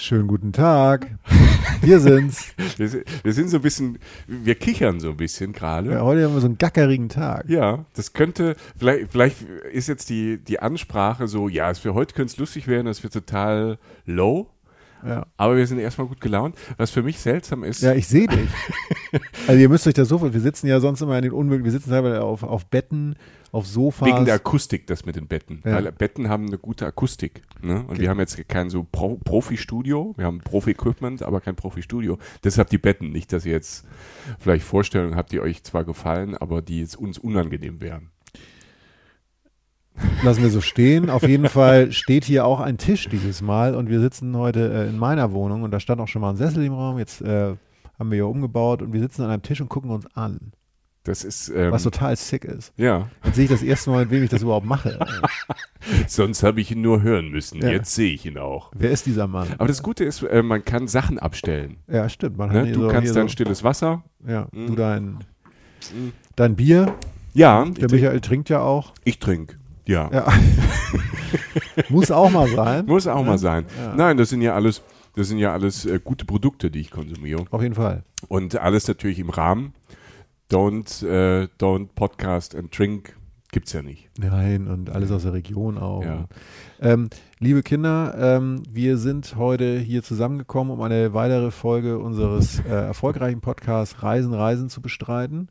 Schönen guten Tag. Wir sind's. Wir, sind so ein bisschen, wir kichern so ein bisschen gerade. Ja, heute haben wir so einen gackerigen Tag. Ja, das könnte, vielleicht, vielleicht ist jetzt die, die Ansprache so, ja, für heute könnte es lustig werden, das wird total low. Ja. Aber wir sind erstmal gut gelaunt. Was für mich seltsam ist. Ja, ich sehe dich. also ihr müsst euch das so wir sitzen ja sonst immer in den Unmöglichen, wir sitzen selber auf, auf Betten, auf Sofas. Wegen der Akustik, das mit den Betten. Ja. Weil Betten haben eine gute Akustik. Ne? Und okay. wir haben jetzt kein so Pro Profi-Studio, wir haben Profi-Equipment, aber kein Profi-Studio. Deshalb die Betten. Nicht, dass ihr jetzt vielleicht Vorstellungen habt, die euch zwar gefallen, aber die jetzt uns unangenehm wären. Lassen wir so stehen. Auf jeden Fall steht hier auch ein Tisch dieses Mal und wir sitzen heute äh, in meiner Wohnung und da stand auch schon mal ein Sessel im Raum. Jetzt äh, haben wir hier umgebaut und wir sitzen an einem Tisch und gucken uns an. Das ist. Ähm, Was total sick ist. Ja. Jetzt sehe ich das erste Mal, mit wem ich das überhaupt mache. Sonst habe ich ihn nur hören müssen. Ja. Jetzt sehe ich ihn auch. Wer ist dieser Mann? Aber das Gute ist, äh, man kann Sachen abstellen. Ja, stimmt. Ne? Du so, kannst dein so, stilles Wasser. Ja, mhm. du dein, dein Bier. Ja. Der Michael trinkt ja auch. Ich trinke. Ja. ja. Muss auch mal sein. Muss auch mal sein. Ja. Nein, das sind ja alles, das sind ja alles äh, gute Produkte, die ich konsumiere. Auf jeden Fall. Und alles natürlich im Rahmen. Don't, äh, don't podcast and drink gibt's ja nicht. Nein, und alles aus der Region auch. Ja. Ähm, liebe Kinder, ähm, wir sind heute hier zusammengekommen, um eine weitere Folge unseres äh, erfolgreichen Podcasts Reisen, Reisen zu bestreiten.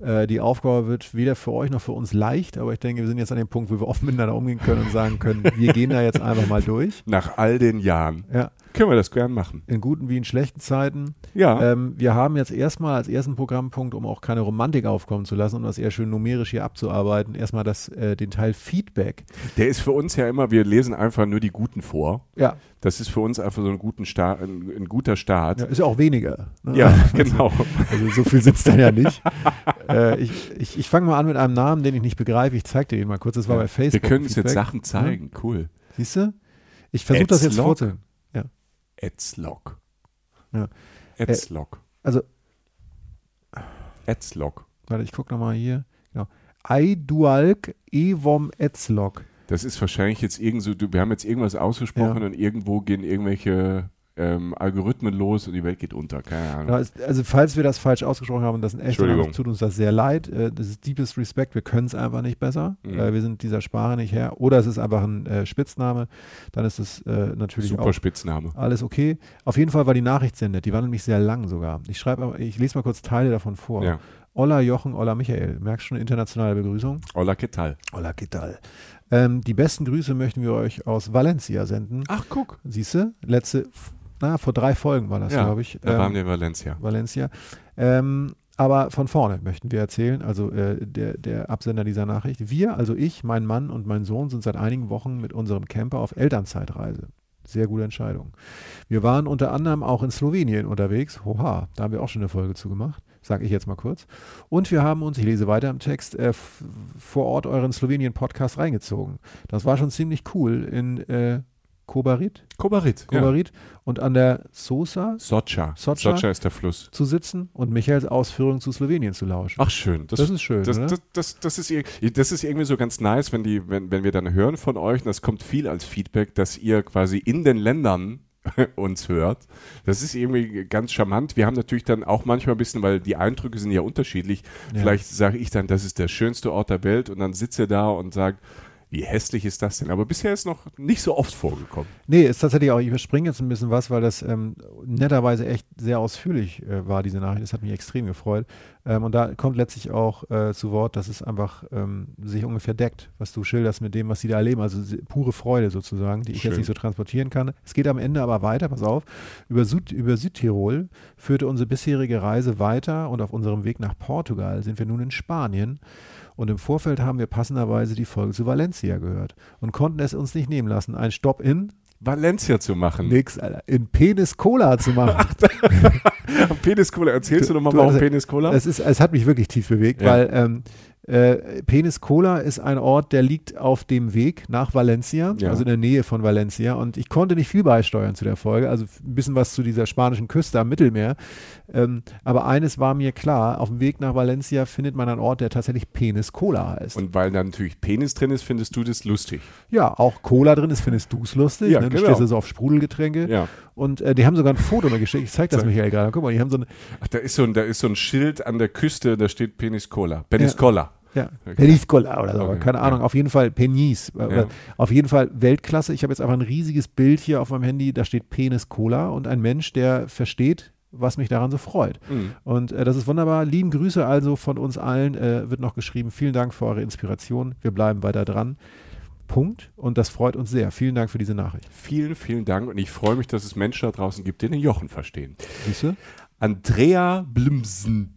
Äh, die Aufgabe wird weder für euch noch für uns leicht, aber ich denke, wir sind jetzt an dem Punkt, wo wir offen miteinander umgehen können und sagen können, wir gehen da jetzt einfach mal durch. Nach all den Jahren. Ja. Können wir das gern machen. In guten wie in schlechten Zeiten. Ja. Ähm, wir haben jetzt erstmal als ersten Programmpunkt, um auch keine Romantik aufkommen zu lassen, um das eher schön numerisch hier abzuarbeiten, erstmal das, äh, den Teil Feedback. Der ist für uns ja immer, wir lesen einfach nur die Guten vor. Ja. Das ist für uns einfach so ein, guten Start, ein, ein guter Start. Ja, ist ja auch weniger. Ne? Ja, genau. Also so viel sitzt dann ja nicht. äh, ich ich, ich fange mal an mit einem Namen, den ich nicht begreife. Ich zeige dir den mal kurz. Das war ja. bei Facebook. Wir können uns jetzt Sachen zeigen. Ja. Cool. Siehst du? Ich versuche das jetzt vorzustellen. Adslog. Ja. Adslog. Äh, also. Adslog. Warte, ich gucke nochmal hier. Genau. iDualk Evom Adslog. Das ist wahrscheinlich jetzt irgend so, wir haben jetzt irgendwas ausgesprochen ja. und irgendwo gehen irgendwelche ähm, Algorithmen los und die Welt geht unter. Keine Ahnung. Ja, also falls wir das falsch ausgesprochen haben, das echter Name, tut uns das sehr leid. Äh, das ist deepest Respect. Wir können es einfach nicht besser. Mhm. Wir sind dieser Sprache nicht her. Oder es ist einfach ein äh, Spitzname. Dann ist es äh, natürlich Super auch Spitzname. alles okay. Auf jeden Fall war die Nachricht sehr nett. Die war nämlich sehr lang sogar. Ich schreibe, ich lese mal kurz Teile davon vor. Ja. Olla Jochen, Olla Michael. Merkst schon internationale Begrüßung? Olla Ketal. Olla Ketal. Ähm, die besten Grüße möchten wir euch aus Valencia senden. Ach, guck. Siehst du? Letzte na, vor drei Folgen war das, ja, glaube ich. Da ähm, waren wir in Valencia. Valencia. Ähm, aber von vorne möchten wir erzählen, also äh, der, der Absender dieser Nachricht. Wir, also ich, mein Mann und mein Sohn, sind seit einigen Wochen mit unserem Camper auf Elternzeitreise. Sehr gute Entscheidung. Wir waren unter anderem auch in Slowenien unterwegs. Hoha, da haben wir auch schon eine Folge zu gemacht. Sage ich jetzt mal kurz. Und wir haben uns, ich lese weiter im Text, äh, vor Ort euren Slowenien-Podcast reingezogen. Das war schon ziemlich cool in äh, Kobarit, Kobarit. Ja. Kobarit und an der Sosa Socha. Socha. Socha ist der Fluss. zu sitzen und Michaels Ausführungen zu Slowenien zu lauschen. Ach schön. das, ist schön, Das, das, das, das, ist, das ist irgendwie so ganz nice, wenn, die, wenn, wenn wir dann hören von euch, und das kommt viel als Feedback, dass ihr quasi in den Ländern uns hört. Das ist irgendwie ganz charmant. Wir haben natürlich dann auch manchmal ein bisschen, weil die Eindrücke sind ja unterschiedlich. Ja. Vielleicht sage ich dann, das ist der schönste Ort der Welt und dann sitzt ihr da und sagt, wie hässlich ist das denn? Aber bisher ist noch nicht so oft vorgekommen. Nee, ist tatsächlich auch, ich überspringe jetzt ein bisschen was, weil das ähm, netterweise echt sehr ausführlich äh, war, diese Nachricht. Das hat mich extrem gefreut. Ähm, und da kommt letztlich auch äh, zu Wort, dass es einfach ähm, sich ungefähr deckt, was du schilderst mit dem, was sie da erleben. Also pure Freude sozusagen, die ich Schön. jetzt nicht so transportieren kann. Es geht am Ende aber weiter, pass auf. Über, Süd, über Südtirol führte unsere bisherige Reise weiter und auf unserem Weg nach Portugal sind wir nun in Spanien. Und im Vorfeld haben wir passenderweise die Folge zu Valencia gehört und konnten es uns nicht nehmen lassen, einen Stopp in Valencia zu machen. Nix, Alter. In Penis Cola zu machen. Penis Cola, erzählst du, Du- nochmal, warum also, Penis Cola? Es, ist, es hat mich wirklich tief bewegt, Ja. weil ähm, äh, Penis Cola ist ein Ort, der liegt auf dem Weg nach Valencia, Ja. also in der Nähe von Valencia. Und ich konnte nicht viel beisteuern zu der Folge, also ein bisschen was zu dieser spanischen Küste am Mittelmeer. Ähm, aber eines war mir klar, auf dem Weg nach Valencia findet man einen Ort, der tatsächlich Penis Cola heißt. Und weil da natürlich Penis drin ist, findest du das lustig. ja, auch Cola drin ist, findest du es lustig. Ja, ne? Du genau. stehst also auf Sprudelgetränke. Ja. Und äh, die haben sogar ein Foto mal geschickt. Ich zeig das. Michael gerade. Guck mal, die haben so eine, Ach, da ist so ein, da ist so ein Schild an der Küste, da steht Penis Cola. Penis. Cola. Ja, Okay. Penis Cola oder so, Okay, keine Ahnung, ja. auf jeden Fall Penis. Äh, Ja. Auf jeden Fall Weltklasse. Ich habe jetzt einfach ein riesiges Bild hier auf meinem Handy, da steht Penis Cola und ein Mensch, der versteht, was mich daran so freut. Mhm. Und äh, das ist wunderbar. Lieben Grüße also von uns allen. Äh, wird noch geschrieben. Vielen Dank für eure Inspiration. Wir bleiben weiter dran. Punkt. Und das freut uns sehr. Vielen Dank für diese Nachricht. Vielen, vielen Dank und ich freue mich, dass es Menschen da draußen gibt, die den Jochen verstehen. Siehst du? Andrea Blimsen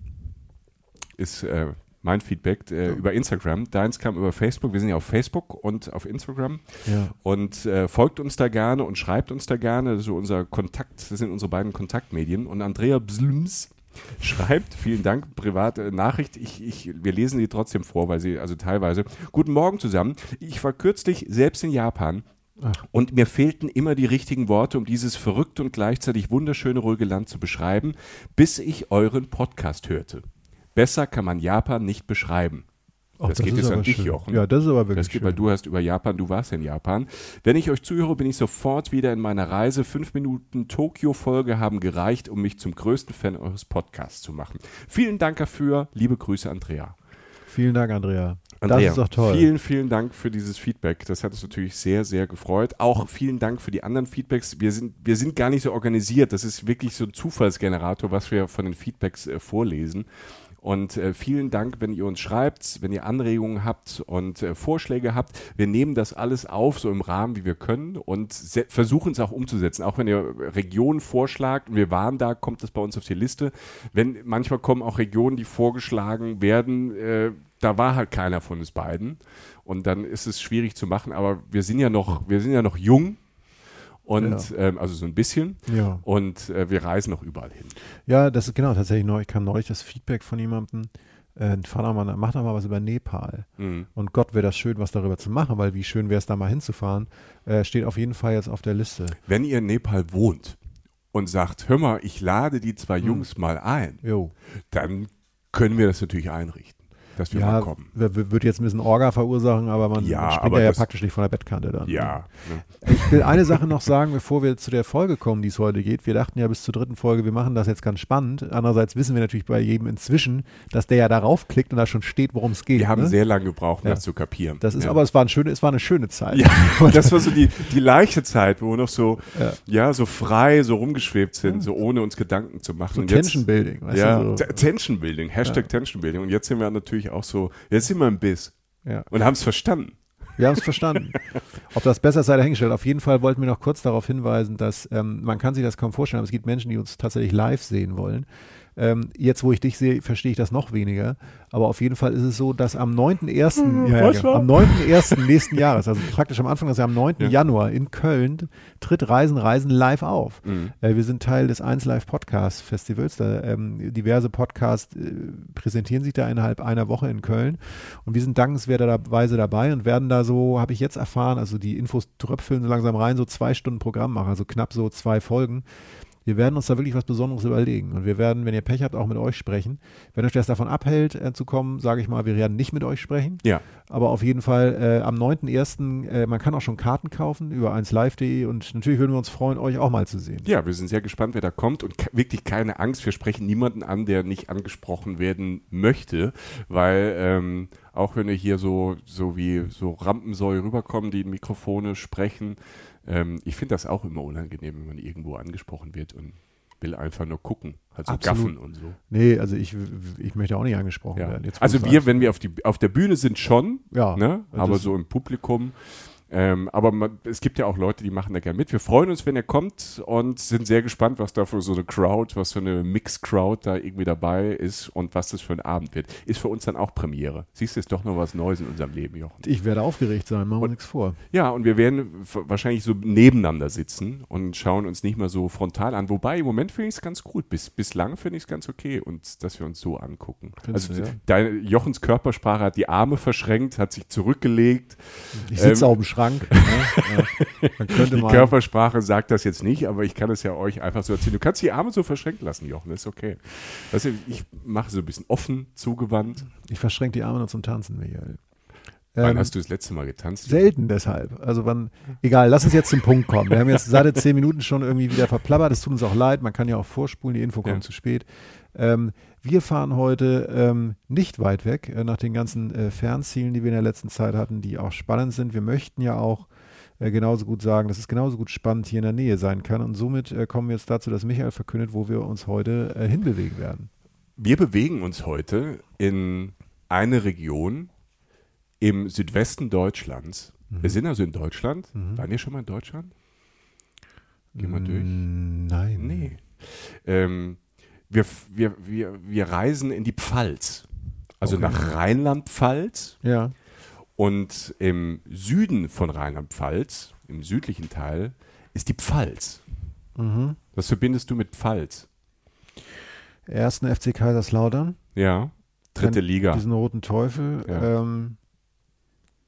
ist äh, mein Feedback äh, über Instagram. Deins kam über Facebook. Wir sind ja auf Facebook und auf Instagram. Ja. Und äh, folgt uns da gerne und schreibt uns da gerne. Das unser Kontakt, das sind unsere beiden Kontaktmedien. Und Andrea Bslims schreibt, vielen Dank, private Nachricht. Ich, ich, wir lesen die trotzdem vor, weil sie, also teilweise. Guten Morgen zusammen. Ich war kürzlich selbst in Japan. Und mir fehlten immer die richtigen Worte, um dieses verrückte und gleichzeitig wunderschöne, ruhige Land zu beschreiben, bis ich euren Podcast hörte. Besser kann man Japan nicht beschreiben. Ach, das, geht ist jetzt an dich, schön. Jochen. Ja, das ist aber wirklich Das geht, schön. weil du hast über Japan, du warst in Japan. Wenn ich euch zuhöre, bin ich sofort wieder in meiner Reise. Fünf Minuten Tokio-Folge haben gereicht, um mich zum größten Fan eures Podcasts zu machen. Vielen Dank dafür. Liebe Grüße, Andrea. Vielen Dank, Andrea. Andrea, das ist doch toll. Vielen, vielen Dank für dieses Feedback. Das hat uns natürlich sehr, sehr gefreut. Auch vielen Dank für die anderen Feedbacks. Wir sind, wir sind gar nicht so organisiert. Das ist wirklich so ein Zufallsgenerator, was wir von den Feedbacks äh, vorlesen. Und äh, vielen Dank, wenn ihr uns schreibt, wenn ihr Anregungen habt und äh, Vorschläge habt. Wir nehmen das alles auf, so im Rahmen, wie wir können und versuchen es auch umzusetzen. Auch wenn ihr Regionen vorschlagt wir waren da, kommt das bei uns auf die Liste. Wenn manchmal kommen auch Regionen, die vorgeschlagen werden, äh, da war halt keiner von uns beiden. Und dann ist es schwierig zu machen, aber wir sind ja noch, wir sind ja noch jung und ähm, also so ein bisschen. Ja. Und äh, wir reisen noch überall hin. Ja, das ist genau tatsächlich neu. Ich kam neulich das Feedback von jemandem, äh, doch mal, mach doch mal was über Nepal. Mhm. Und Gott wäre das schön, was darüber zu machen, weil wie schön wäre es da mal hinzufahren. Äh, steht auf jeden Fall jetzt auf der Liste. Wenn ihr in Nepal wohnt und sagt, hör mal, ich lade die zwei Hm. Jungs mal ein, Jo. dann können wir das natürlich einrichten, dass wir mal Ja, kommen. w- w- wird jetzt ein bisschen Orga verursachen, aber man Ja, springt aber ja, praktisch nicht von der Bettkante dann. Ja. Ne? Ich will eine Sache noch sagen, bevor wir zu der Folge kommen, die es heute geht. Wir dachten ja bis zur dritten Folge, wir machen das jetzt ganz spannend. Andererseits wissen wir natürlich bei jedem inzwischen, dass der ja darauf klickt und da schon steht, worum es geht. Wir haben ne? sehr lange gebraucht, um Ja. das zu kapieren. Das ist ja. aber, es war, ein schöne, es war eine schöne Zeit. Ja, und das war so die, die leichte Zeit, wo wir noch so, Ja. so frei, so rumgeschwebt sind, so ohne uns Gedanken zu machen. So Tension Building, weißt ja, du? So. Tension Building, Hashtag Tension Building. Und jetzt sind wir natürlich auch so, jetzt sind wir im Biss Ja. und haben es verstanden. Wir haben es verstanden. Ob das besser sei dahingestellt. Auf jeden Fall wollten wir noch kurz darauf hinweisen, dass ähm, man kann sich das kaum vorstellen, aber es gibt Menschen, die uns tatsächlich live sehen wollen. Ähm, jetzt, wo ich dich sehe, verstehe ich das noch weniger. Aber auf jeden Fall ist es so, dass am 9.1. Mhm, ja, ja, genau, am 9.1. nächsten Jahres, also praktisch am Anfang des Jahres, am 9. Ja. Januar in Köln, tritt Reisen, Reisen live auf. Mhm. Äh, wir sind Teil des 1 Live Podcast Festivals. Da, ähm, diverse Podcasts äh, präsentieren sich da innerhalb einer Woche in Köln. Und wir sind dankenswerterweise dabei und werden da so, habe ich jetzt erfahren, also die Infos tröpfeln so langsam rein, so zwei Stunden Programm machen, also knapp so zwei Folgen. Wir werden uns da wirklich was Besonderes überlegen. Und wir werden, wenn ihr Pech habt, auch mit euch sprechen. Wenn euch das davon abhält, äh, zu kommen, sage ich mal, wir werden nicht mit euch sprechen. Ja. Aber auf jeden Fall äh, am 9.1., äh, man kann auch schon Karten kaufen über 1live.de und natürlich würden wir uns freuen, euch auch mal zu sehen. Ja, wir sind sehr gespannt, wer da kommt und wirklich keine Angst. Wir sprechen niemanden an, der nicht angesprochen werden möchte, weil ähm, auch wenn wir hier so, so wie so Rampensäue rüberkommen, die in Mikrofone sprechen, ähm, ich finde das auch immer unangenehm, wenn man irgendwo angesprochen wird und will einfach nur gucken, halt so Absolut. gaffen und so. Nee, also ich, ich möchte auch nicht angesprochen Ja. werden. Jetzt, Also wir, wenn wir auf, die, auf der Bühne sind, schon, Ja, ne? das aber so im Publikum. Ähm, aber man, es gibt ja auch Leute, die machen da gerne mit. Wir freuen uns, wenn ihr kommt und sind sehr gespannt, was da für so eine Crowd, was für eine Mix-Crowd da irgendwie dabei ist und was das für ein Abend wird. Ist für uns dann auch Premiere. Siehst du, ist doch noch was Neues in unserem Leben, Jochen. Ich werde aufgeregt sein, machen wir nichts vor. Ja, und wir werden wahrscheinlich so nebeneinander sitzen und schauen uns nicht mehr so frontal an. Wobei, im Moment finde ich es ganz gut. Bis, bislang finde ich es ganz okay, und dass wir uns so angucken. Findest also du, ja? deine, Jochens Körpersprache hat die Arme verschränkt, hat sich zurückgelegt. Ich sitze Ähm, auf dem Schrank. ne? ja. Die mal. Körpersprache sagt das jetzt nicht, aber ich kann es ja euch einfach so erzählen. Du kannst die Arme so verschränkt lassen, Jochen, ist okay. Weißt du, ich mache so ein bisschen offen, zugewandt. Ich verschränke die Arme nur zum Tanzen, Michael. Wann Ähm, hast du das letzte Mal getanzt? Selten deshalb. Also wann, egal, lass uns jetzt zum Punkt kommen. Wir haben jetzt seit zehn Minuten schon irgendwie wieder verplappert. Es tut uns auch leid. Man kann ja auch vorspulen, die Info kommt Ja. zu spät. Ähm, wir fahren heute ähm, nicht weit weg, äh, nach den ganzen äh, Fernzielen, die wir in der letzten Zeit hatten, die auch spannend sind. Wir möchten ja auch äh, genauso gut sagen, dass es genauso gut spannend hier in der Nähe sein kann. Und somit äh, kommen wir jetzt dazu, dass Michael verkündet, wo wir uns heute äh, hinbewegen werden. Wir bewegen uns heute in eine Region im Südwesten Deutschlands. Wir sind also in Deutschland. Waren wir schon mal in Deutschland? Geh mal durch. Mm, Nein. Nee. Ähm, wir, wir, wir, wir reisen in die Pfalz. Also Okay. nach Rheinland-Pfalz. Ja. Und im Süden von Rheinland-Pfalz, im südlichen Teil, ist die Pfalz. Mhm. Was verbindest du mit Pfalz? Ersten FC Kaiserslautern. Ja, dritte Liga. Diesen roten Teufel. Ja. Ähm,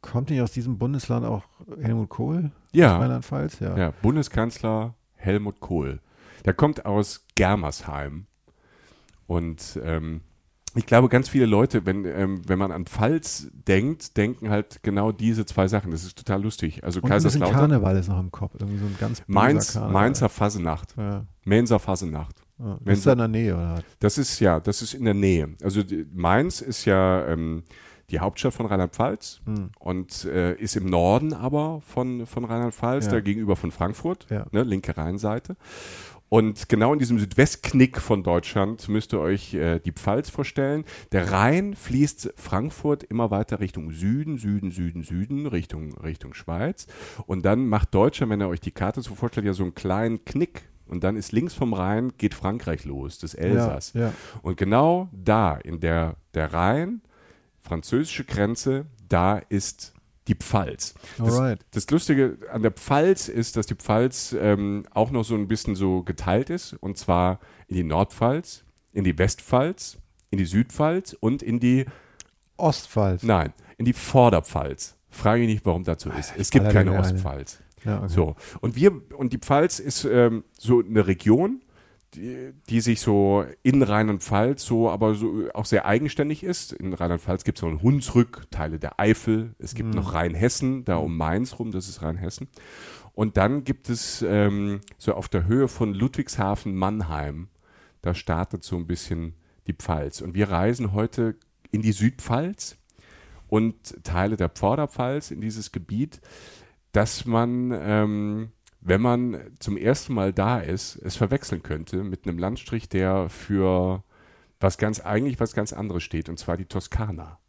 kommt nicht aus diesem Bundesland auch Helmut Kohl? Ja, Rheinland-Pfalz? Ja. ja, Bundeskanzler Helmut Kohl. Der kommt aus Germersheim. Und ähm, ich glaube, ganz viele Leute, wenn, ähm, wenn man an Pfalz denkt, denken halt genau diese zwei Sachen. Das ist total lustig. Also Und ein Kaiserslautern, Karneval ist noch im Kopf. Irgendwie so ein ganz Mainz, Karneval. Mainzer Fasenacht, Ja. Mainzer Fasenacht. Ja. Ist da in der Nähe, oder? Das ist ja, das ist in der Nähe. Also die, Mainz ist ja ähm, die Hauptstadt von Rheinland-Pfalz Hm. und äh, ist im Norden aber von, von Rheinland-Pfalz, Ja. da gegenüber von Frankfurt, Ja. ne, linke Rheinseite. Und genau in diesem Südwestknick von Deutschland müsst ihr euch äh, die Pfalz vorstellen. Der Rhein fließt Frankfurt immer weiter Richtung Süden, Süden, Süden, Süden, Richtung, Richtung Schweiz. Und dann macht Deutschland, wenn ihr euch die Karte so vorstellt, ja so einen kleinen Knick. Und dann ist links vom Rhein geht Frankreich los, das Elsass. Ja, ja. Und genau da, in der, der Rhein, französische Grenze, da ist die Pfalz. Das, das Lustige an der Pfalz ist, dass die Pfalz ähm, auch noch so ein bisschen so geteilt ist. Und zwar in die Nordpfalz, in die Westpfalz, in die Südpfalz und in die, Ostpfalz. nein, in die Vorderpfalz. Frage ich nicht, warum das so ist. Es gibt keine. Ostpfalz. Ja, okay. So. Und wir, und die Pfalz ist ähm, so eine Region, die, die sich so in Rheinland-Pfalz so, aber so auch sehr eigenständig ist. In Rheinland-Pfalz gibt es noch einen Hunsrück, Teile der Eifel. Es gibt noch Rheinhessen, da um Mainz rum, das ist Rheinhessen. Und dann gibt es ähm, so auf der Höhe von Ludwigshafen, Mannheim, da startet so ein bisschen die Pfalz. Und wir reisen heute in die Südpfalz und Teile der Vorderpfalz in dieses Gebiet, dass man, ähm, wenn man zum ersten Mal da ist, es verwechseln könnte mit einem Landstrich, der für was ganz eigentlich was ganz anderes steht, und zwar die Toskana.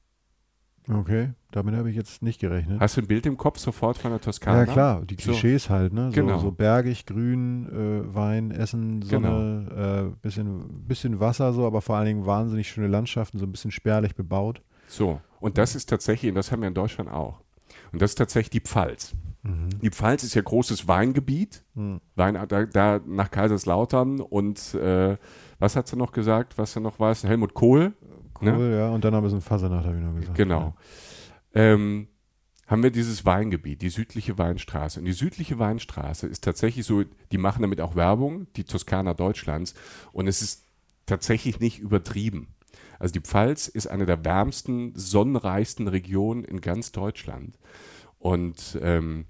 Okay, damit habe ich jetzt nicht gerechnet. Hast du ein Bild im Kopf sofort von der Toskana? Ja klar, die So. Klischees halt, ne? So, Genau. so bergig, grün, äh, Wein, Essen, Sonne, äh, bisschen, bisschen Wasser so, aber vor allen Dingen wahnsinnig schöne Landschaften, so ein bisschen spärlich bebaut. So, und das ist tatsächlich, und das haben wir in Deutschland auch. Und das ist tatsächlich die Pfalz. Die Pfalz ist ja großes Weingebiet, Mhm. Wein, da, da nach Kaiserslautern und äh, was hat sie noch gesagt, was er noch weiß? Helmut Kohl. Cool, Ne? ja. Und dann ein bisschen Fasernacht, habe ich noch gesagt. Genau. Ähm, haben wir dieses Weingebiet, die südliche Weinstraße. Und die südliche Weinstraße ist tatsächlich so, die machen damit auch Werbung, die Toskana Deutschlands. Und es ist tatsächlich nicht übertrieben. Also die Pfalz ist eine der wärmsten, sonnenreichsten Regionen in ganz Deutschland. Und ähm,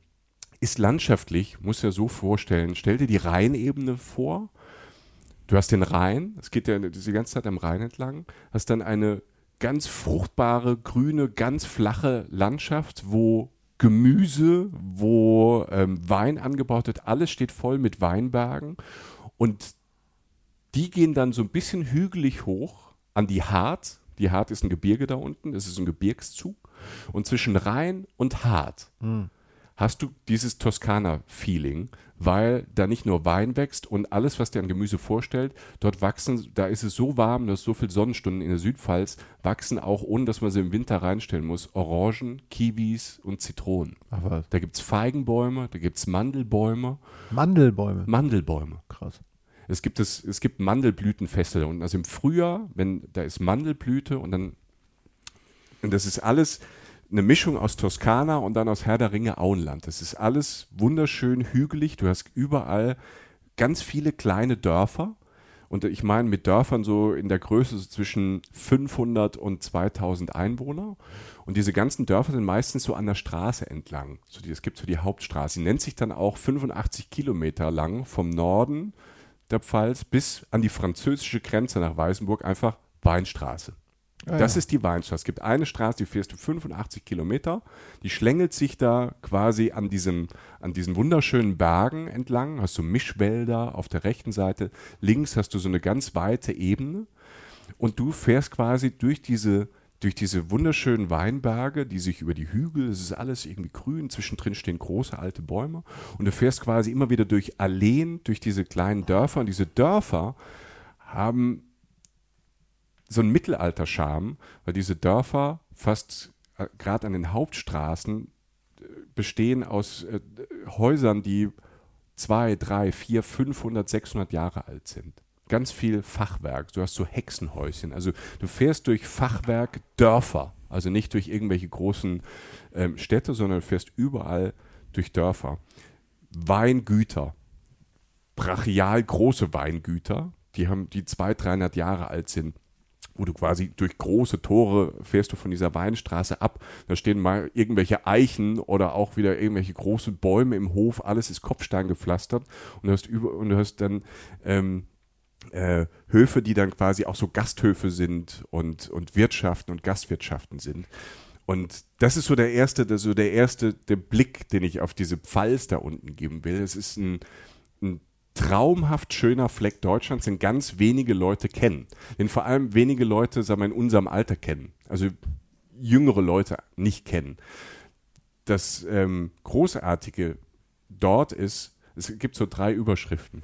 ist landschaftlich, muss ja so vorstellen, stell dir die Rheinebene vor. Du hast den Rhein, es geht ja diese ganze Zeit am Rhein entlang, hast dann eine ganz fruchtbare, grüne, ganz flache Landschaft, wo Gemüse, wo ähm, Wein angebaut wird, alles steht voll mit Weinbergen und die gehen dann so ein bisschen hügelig hoch an die Hart. Die Hart ist ein Gebirge da unten, das ist ein Gebirgszug. Und zwischen Rhein und Hart hast du dieses Toskana-Feeling, weil da nicht nur Wein wächst und alles, was dir an Gemüse vorstellt, dort wachsen, da ist es so warm, dass so viele Sonnenstunden in der Südpfalz wachsen, auch ohne dass man sie im Winter reinstellen muss, Orangen, Kiwis und Zitronen. Ach was. Da gibt es Feigenbäume, da gibt es Mandelbäume, Mandelbäume. Mandelbäume. Krass. Es gibt, es, es gibt Mandelblütenfeste und also im Frühjahr, wenn da ist Mandelblüte und dann und das ist alles eine Mischung aus Toskana und dann aus Herr der Ringe Auenland. Das ist alles wunderschön hügelig. Du hast überall ganz viele kleine Dörfer. Und ich meine mit Dörfern so in der Größe so zwischen 500 und 2000 Einwohner. Und diese ganzen Dörfer sind meistens so an der Straße entlang. So die, es gibt so die Hauptstraße. Die nennt sich dann auch 85 Kilometer lang vom Norden der Pfalz bis an die französische Grenze nach Weißenburg einfach Weinstraße. Ah, das ja. ist die Weinstraße. Es gibt eine Straße, die fährst du 85 Kilometer. Die schlängelt sich da quasi an diesen, an diesen wunderschönen Bergen entlang. Hast du Mischwälder auf der rechten Seite. Links hast du so eine ganz weite Ebene. Und du fährst quasi durch diese, durch diese wunderschönen Weinberge, die sich über die Hügel, es ist alles irgendwie grün, zwischendrin stehen große alte Bäume. Und du fährst quasi immer wieder durch Alleen, durch diese kleinen Dörfer. Und diese Dörfer haben so ein Mittelalter-Charme, weil diese Dörfer fast äh, gerade an den Hauptstraßen äh, bestehen aus äh, Häusern, die zwei, drei, vier, 500, 600 Jahre alt sind. Ganz viel Fachwerk. Du hast so Hexenhäuschen. Also du fährst durch Fachwerk Dörfer. Also nicht durch irgendwelche großen ähm, Städte, sondern du fährst überall durch Dörfer. Weingüter. Brachial große Weingüter, die haben, die 200, 300 Jahre alt sind wo du quasi durch große Tore fährst du von dieser Weinstraße ab. Da stehen mal irgendwelche Eichen oder auch wieder irgendwelche große Bäume im Hof. Alles ist Kopfstein gepflastert und du hast über und du hast dann ähm, äh, Höfe, die dann quasi auch so Gasthöfe sind und, und Wirtschaften und Gastwirtschaften sind. Und das ist so der erste, so der erste, der Blick, den ich auf diese Pfalz da unten geben will. Es ist ein traumhaft schöner Fleck Deutschlands, den ganz wenige Leute kennen. Den vor allem wenige Leute, sagen wir, in unserem Alter kennen. Also jüngere Leute nicht kennen. Das ähm, Großartige dort ist, es gibt so drei Überschriften.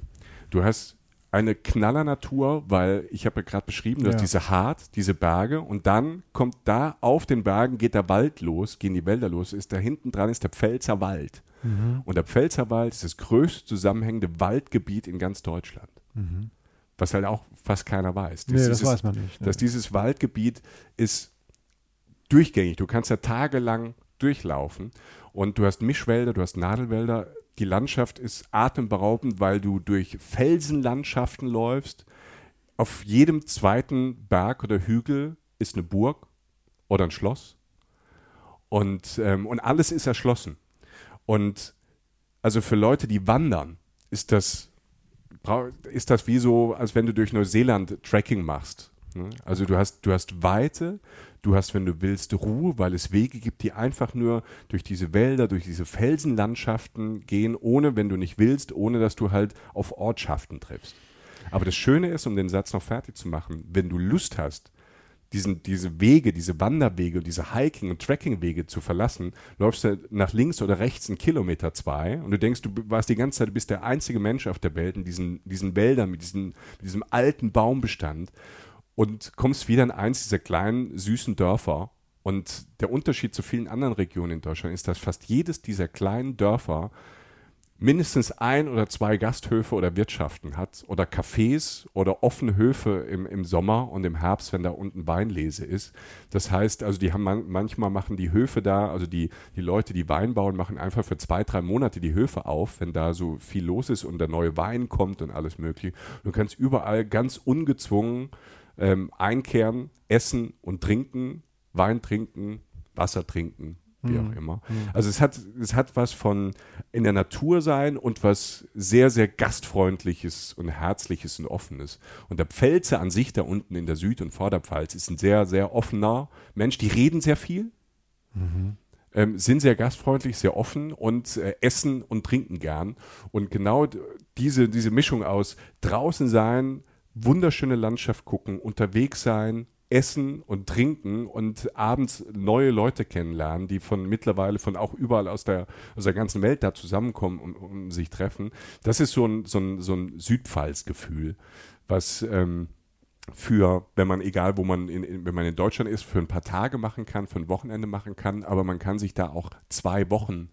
Du hast eine Knallernatur, weil ich habe ja gerade beschrieben, du Ja. hast diese Hart, diese Berge und dann kommt da auf den Bergen geht der Wald los, gehen die Wälder los, ist da hinten dran ist der Pfälzer Wald. Und der Pfälzer Wald ist das größte zusammenhängende Waldgebiet in ganz Deutschland. Was halt auch fast keiner weiß. Nee, das weiß man nicht. ne? dass dieses Waldgebiet ist durchgängig. Du kannst da tagelang durchlaufen und du hast Mischwälder, du hast Nadelwälder. Die Landschaft ist atemberaubend, weil du durch Felsenlandschaften läufst. Auf jedem zweiten Berg oder Hügel ist eine Burg oder ein Schloss. Und, ähm, und alles ist erschlossen. Und also für Leute, die wandern, ist das, ist das wie so, als wenn du durch Neuseeland Trekking machst. ne? Also du hast, du hast Weite, du hast, wenn du willst, Ruhe, weil es Wege gibt, die einfach nur durch diese Wälder, durch diese Felsenlandschaften gehen, ohne, wenn du nicht willst, ohne dass du halt auf Ortschaften triffst. Aber das Schöne ist, um den Satz noch fertig zu machen, wenn du Lust hast, diesen, diese Wege, diese Wanderwege, diese Hiking- und Trekkingwege zu verlassen, läufst du nach links oder rechts einen Kilometer zwei und du denkst, du warst die ganze Zeit, du bist der einzige Mensch auf der Welt in diesen, diesen Wäldern mit, diesen, diesem alten Baumbestand und kommst wieder in eins dieser kleinen, süßen Dörfer. Und der Unterschied zu vielen anderen Regionen in Deutschland ist, dass fast jedes dieser kleinen Dörfer mindestens ein oder zwei Gasthöfe oder Wirtschaften hat oder Cafés oder offene Höfe im, im Sommer und im Herbst, wenn da unten Weinlese ist. Das heißt, also die haben man, manchmal machen die Höfe da, also die, die Leute, die Wein bauen, machen einfach für zwei, drei Monate die Höfe auf, wenn da so viel los ist und der neue Wein kommt und alles mögliche. Du kannst überall ganz ungezwungen ähm, einkehren, essen und trinken, Wein trinken, Wasser trinken, wie auch Mhm. immer. Also es hat, es hat was von in der Natur sein und was sehr, sehr gastfreundliches und herzliches und offenes. Und der Pfälzer an sich da unten in der Süd- und Vorderpfalz ist ein sehr, sehr offener Mensch. Die reden sehr viel, ähm, sind sehr gastfreundlich, sehr offen und äh, essen und trinken gern. Und genau diese, diese Mischung aus draußen sein, wunderschöne Landschaft gucken, unterwegs sein, essen und trinken und abends neue Leute kennenlernen, die von mittlerweile von auch überall aus der, aus der ganzen Welt da zusammenkommen und, und sich treffen. Das ist so ein, so ein, so ein Südpfalz-Gefühl, was ähm, für, wenn man, egal wo man, in, in, wenn man in Deutschland ist, für ein paar Tage machen kann, für ein Wochenende machen kann, aber man kann sich da auch zwei Wochen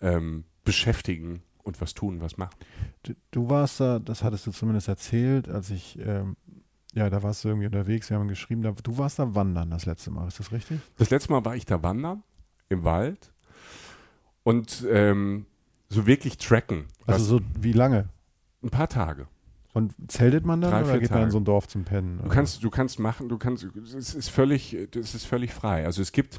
ähm, beschäftigen und was tun, was machen. Du, du warst da, das hattest du zumindest erzählt, als ich, ähm, ja, da warst du irgendwie unterwegs, wir haben geschrieben, da, du warst da wandern das letzte Mal, ist das richtig? Das letzte Mal war ich da wandern im Wald und ähm, so wirklich tracken. Also so wie lange? ein paar Tage. Und zeltet man dann Drei, oder geht man in Tage. so ein Dorf zum Pennen? Du kannst, du kannst machen, du kannst, es ist völlig, es ist völlig frei. Also es gibt,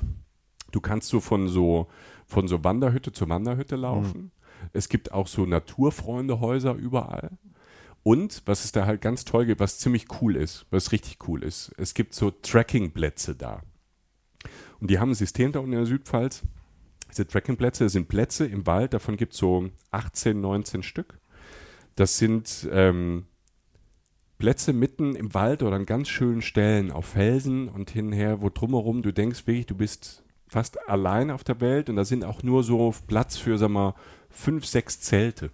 du kannst so von so, von so Wanderhütte zu Wanderhütte laufen. Es gibt auch so Naturfreundehäuser überall. Und was es da halt ganz toll gibt, was ziemlich cool ist, was richtig cool ist, es gibt so Trekkingplätze da. Und die haben ein System da unten in der Südpfalz. Diese Trekkingplätze sind Plätze im Wald, davon gibt es so 18, 19 Stück. Das sind ähm, Plätze mitten im Wald oder an ganz schönen Stellen auf Felsen und hinher, wo drumherum du denkst wirklich, du bist fast allein auf der Welt und da sind auch nur so Platz für, sag mal, fünf, sechs Zelte.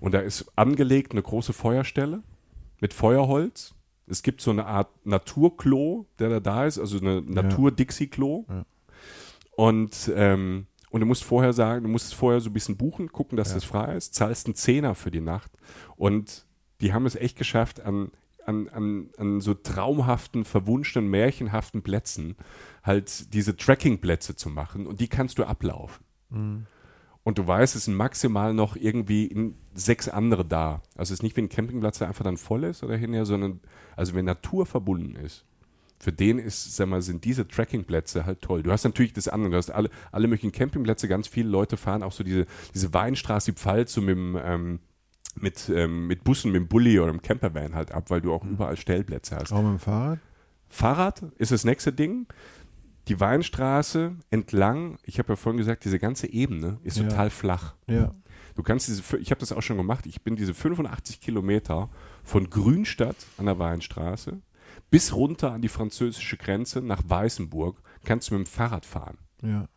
Und da ist angelegt eine große Feuerstelle mit Feuerholz. Es gibt so eine Art Naturklo, der da da ist, also eine Natur-Dixie-Klo. Ja. Und, ähm, und du musst vorher sagen, du musst es vorher so ein bisschen buchen, gucken, dass Ja. das frei ist, zahlst einen Zehner für die Nacht. Und die haben es echt geschafft, an, an, an, an so traumhaften, verwunschenen, märchenhaften Plätzen halt diese Trekkingplätze zu machen und die kannst du ablaufen. Mhm. Und du weißt, es sind maximal noch irgendwie in sechs andere da. Also es ist nicht wie ein Campingplatz, der einfach dann voll ist oder hinher, sondern also wenn Natur verbunden ist. Für den ist, sag mal, sind diese Trekkingplätze halt toll. Du hast natürlich das andere, du hast alle, alle möglichen Campingplätze, ganz viele Leute fahren auch so diese, diese Weinstraße, die Pfalz so mit, dem, ähm, mit, ähm, mit Bussen, mit dem Bulli oder dem Campervan halt ab, weil du auch überall Stellplätze hast. Auch mit dem Fahrrad? Fahrrad ist das nächste Ding. Die Weinstraße entlang, ich habe ja vorhin gesagt, diese ganze Ebene ist Ja. total flach. Ja. Du kannst diese, ich habe das auch schon gemacht, ich bin diese 85 Kilometer von Grünstadt an der Weinstraße bis runter an die französische Grenze nach Weißenburg, kannst du mit dem Fahrrad fahren. Ja.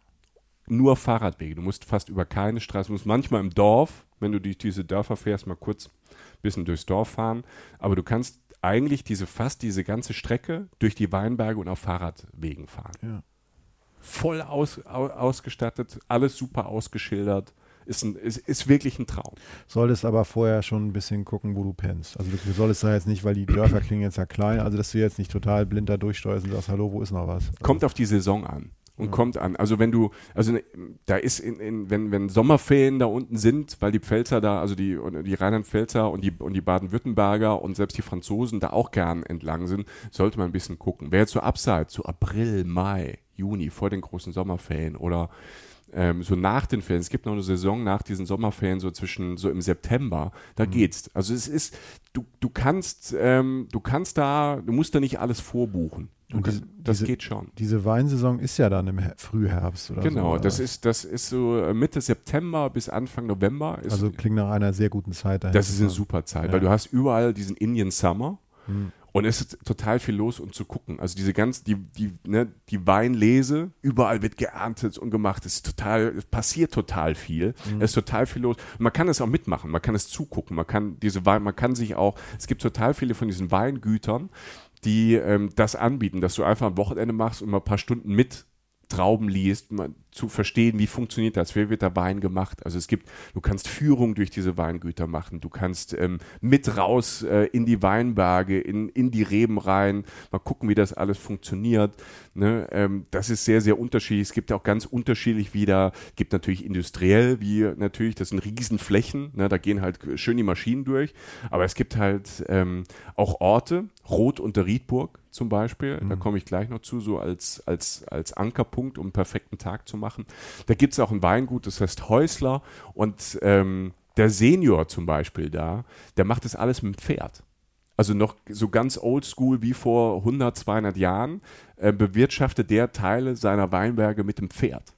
Nur Fahrradwege. Du musst fast über keine Straße, du musst manchmal im Dorf, wenn du durch diese Dörfer fährst, mal kurz ein bisschen durchs Dorf fahren. Aber du kannst eigentlich diese fast diese ganze Strecke durch die Weinberge und auf Fahrradwegen fahren. Ja. Voll aus, au, ausgestattet, alles super ausgeschildert. Ist, ein, ist, ist wirklich ein Traum. Solltest aber vorher schon ein bisschen gucken, wo du pennst. Also du, du solltest da jetzt nicht, weil die Dörfer klingen jetzt ja klein, also dass du jetzt nicht total blind da durchsteuerst und sagst, hallo, wo ist noch was? Kommt auf die Saison an. Und kommt an. Also wenn du, also ne, da ist in, in wenn, wenn Sommerferien da unten sind, weil die Pfälzer da, also die, die Rheinland-Pfälzer und die, und die Baden-Württemberger und selbst die Franzosen da auch gern entlang sind, sollte man ein bisschen gucken. Wer jetzt so abseits, so April, Mai, Juni, vor den großen Sommerferien oder ähm, so nach den Ferien, es gibt noch eine Saison nach diesen Sommerferien, so zwischen, so im September, da geht's. Also es ist, du, du kannst, ähm, du kannst da, du musst da nicht alles vorbuchen. Und diese- das diese- geht schon. Diese Weinsaison ist ja dann im Her Frühherbst oder so. Genau, oder das ist, das ist so äh, Mitte September bis Anfang November. Also klingt nach einer sehr guten Zeit das ist eine super Zeit, Ja. weil du hast überall diesen Indian Summer Hm. Und es ist total viel los, um zu gucken. Also diese ganz, die, die, ne, die Weinlese, überall wird geerntet und gemacht. Es ist total, es passiert total viel. Mhm. Es ist total viel los. Und man kann es auch mitmachen, man kann es zugucken, man kann diese Wein, man kann sich auch, es gibt total viele von diesen Weingütern, die ähm, das anbieten, dass du einfach am Wochenende machst und mal ein paar Stunden mit Trauben liest, zu verstehen, wie funktioniert das, wie wird der Wein gemacht. Also es gibt, du kannst Führung durch diese Weingüter machen, du kannst ähm, mit raus äh, in die Weinberge, in, in die Reben rein, mal gucken, wie das alles funktioniert. Ne? Ähm, das ist sehr, sehr unterschiedlich. Es gibt auch ganz unterschiedlich wieder, gibt natürlich industriell, wie natürlich, das sind Riesenflächen, ne? da gehen halt schön die Maschinen durch, aber es gibt halt ähm, auch Orte, Rot unter Riedburg zum Beispiel, mhm. da komme ich gleich noch zu, so als, als, als Ankerpunkt, um einen perfekten Tag zu machen. Da gibt es auch ein Weingut, das heißt Häusler und ähm, der Senior zum Beispiel da, der macht das alles mit dem Pferd. Also noch so ganz oldschool wie vor 100, 200 Jahren äh, bewirtschaftet der Teile seiner Weinberge mit dem Pferd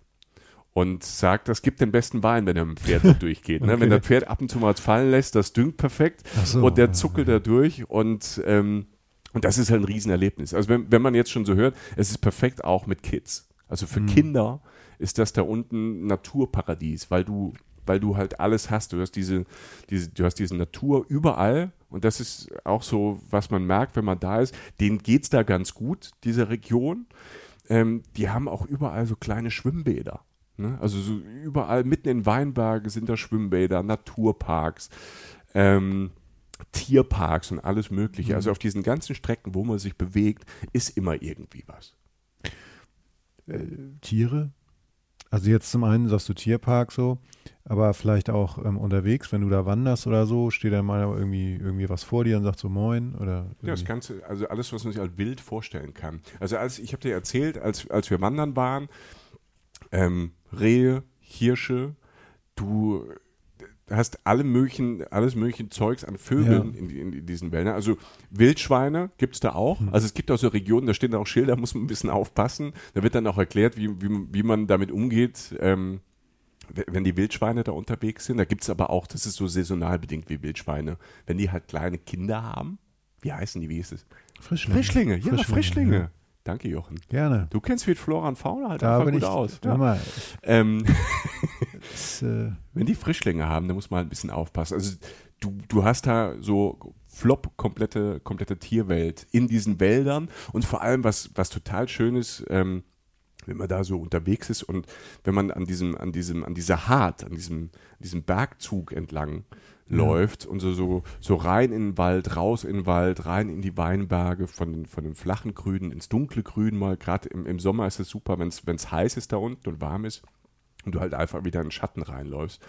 und sagt, das gibt den besten Wein, wenn er mit dem Pferd durchgeht. Ne? Wenn das Pferd ab und zu mal fallen lässt, das düngt perfekt so. und der zuckelt da durch und ähm, und das ist halt ein Riesenerlebnis. Also wenn, wenn man jetzt schon so hört, es ist perfekt auch mit Kids. Also für mhm. Kinder ist das da unten Naturparadies, weil du, weil du halt alles hast. Du hast diese, diese, du hast diese Natur überall. Und das ist auch so, was man merkt, wenn man da ist. Denen geht es da ganz gut, diese Region. Ähm, die haben auch überall so kleine Schwimmbäder. Ne? Also so überall mitten in Weinbergen sind da Schwimmbäder, Naturparks. Ähm, Tierparks und alles Mögliche. Mhm. Also auf diesen ganzen Strecken, wo man sich bewegt, ist immer irgendwie was. Äh, Tiere? Also jetzt zum einen sagst du Tierpark so, aber vielleicht auch ähm, unterwegs, wenn du da wanderst oder so, steht dann mal irgendwie, irgendwie was vor dir und sagt so Moin oder. Ja, das Ganze, also alles, was man sich als Bild vorstellen kann. Also als ich habe dir erzählt, als, als wir wandern waren, ähm, Rehe, Hirsche, du hast alle möglichen, alles mögliche Zeugs an Vögeln ja. in, in, in, diesen Wäldern. Also Wildschweine gibt es da auch. Mhm. Also es gibt auch so Regionen, da stehen auch Schilder, muss man ein bisschen aufpassen. Da wird dann auch erklärt, wie, wie, wie man damit umgeht, ähm, wenn die Wildschweine da unterwegs sind. Da gibt es aber auch, das ist so saisonal bedingt wie Wildschweine, wenn die halt kleine Kinder haben. Wie heißen die, wie ist es? Frischlinge. Frischlinge, ja, Frischlinge. Frischlinge. Ja. Danke, Jochen. Gerne. Du kennst wie Flora und Fauna halt da einfach gut ich, aus. Ja. Ähm, das, äh, wenn die Frischlinge haben, dann muss man halt ein bisschen aufpassen. Also du, du hast da so flop komplette, komplette Tierwelt in diesen Wäldern und vor allem, was, was total schön ist, ähm, wenn man da so unterwegs ist und wenn man an diesem, an diesem, an dieser Hart, an diesem, diesem Bergzug entlang läuft und so, so, so rein in den Wald, raus in den Wald, rein in die Weinberge, von, den, von dem flachen Grünen ins dunkle Grün mal. Gerade im, im Sommer ist es super, wenn es heiß ist da unten und warm ist und du halt einfach wieder in den Schatten reinläufst.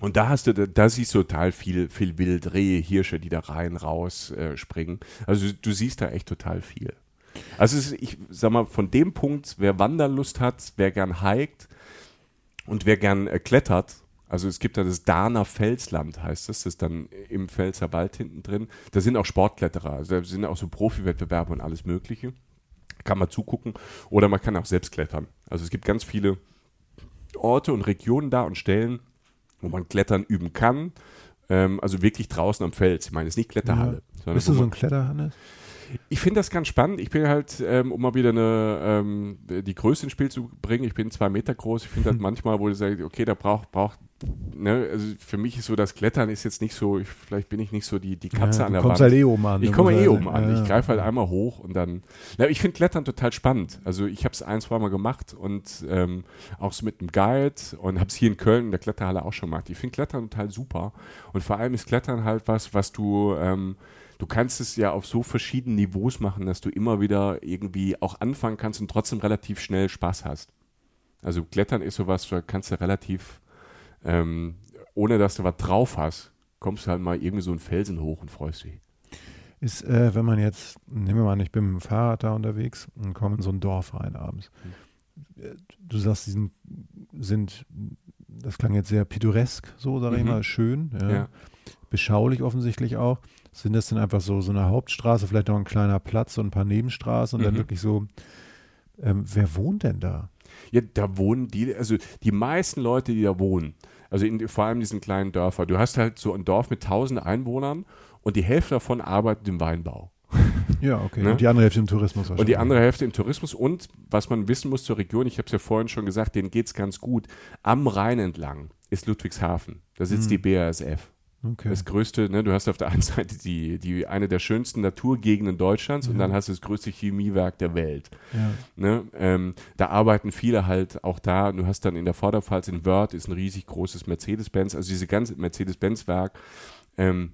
Und da hast du, da siehst du total viel, viel Wild, Rehe, Hirsche, die da rein, raus äh, springen. Also du siehst da echt total viel. Also ist, ich sag mal, von dem Punkt, wer Wanderlust hat, wer gern hiked und wer gern äh, klettert, also es gibt da das Dahner Felsland, heißt das, das ist dann im Pfälzer Wald hinten drin. Da sind auch Sportkletterer, also da sind auch so Profi-Wettbewerbe und alles Mögliche. Kann man zugucken oder man kann auch selbst klettern. Also es gibt ganz viele Orte und Regionen da und Stellen, wo man Klettern üben kann. Ähm, also wirklich draußen am Fels. Ich meine, es ist nicht Kletterhalle. Ja. Bist du so ein Kletterhannes? Ich finde das ganz spannend. Ich bin halt, ähm, um mal wieder eine, ähm, die Größe ins Spiel zu bringen, ich bin zwei Meter groß. Ich finde halt manchmal, wo du sagst, okay, da braucht, braucht Ne, also für mich ist so das Klettern ist jetzt nicht so, ich, vielleicht bin ich nicht so die, die Katze ja, an der Wand. Halt eh oben an. Ich komme eh oben an. Ja, ich greife halt einmal hoch und dann. Ja, ich finde Klettern total spannend. Also ich habe es ein, zwei Mal gemacht und ähm, auch so mit einem Guide und habe es hier in Köln in der Kletterhalle auch schon gemacht. Ich finde Klettern total super. Und vor allem ist Klettern halt was, was du ähm, du kannst es ja auf so verschiedenen Niveaus machen, dass du immer wieder irgendwie auch anfangen kannst und trotzdem relativ schnell Spaß hast. Also Klettern ist sowas, da kannst du relativ, ähm, ohne dass du was drauf hast, kommst du halt mal irgendwie so einen Felsen hoch und freust dich. Ist, äh, wenn man jetzt, nehmen wir mal an, ich bin mit dem Fahrrad da unterwegs und komme in so ein Dorf rein abends. Hm. Du sagst, die sind, sind, das klang jetzt sehr pittoresk, so sage mhm. ich mal, schön. Ja. ja. Beschaulich offensichtlich auch. Sind das denn einfach so, so eine Hauptstraße, vielleicht noch ein kleiner Platz und ein paar Nebenstraßen und mhm. dann wirklich so, ähm, wer wohnt denn da? Ja, da wohnen die, also die meisten Leute, die da wohnen, also in, vor allem diesen kleinen Dörfern. Du hast halt so ein Dorf mit tausend Einwohnern und die Hälfte davon arbeitet im Weinbau. Ja, okay. Ne? Und die andere Hälfte im Tourismus Und die andere Hälfte im Tourismus. Und was man wissen muss zur Region, ich habe es ja vorhin schon gesagt, denen geht es ganz gut. Am Rhein entlang ist Ludwigshafen. Da sitzt die BASF. Okay. Das größte, ne, du hast auf der einen Seite die, die eine der schönsten Naturgegenden Deutschlands und dann hast du das größte Chemiewerk der Welt. ja. Ne? Ähm, da arbeiten viele halt auch da. Du hast dann in der Vorderpfalz in Wörth ist ein riesig großes Mercedes-Benz, also diese ganze Mercedes-Benz-Werk. Ähm,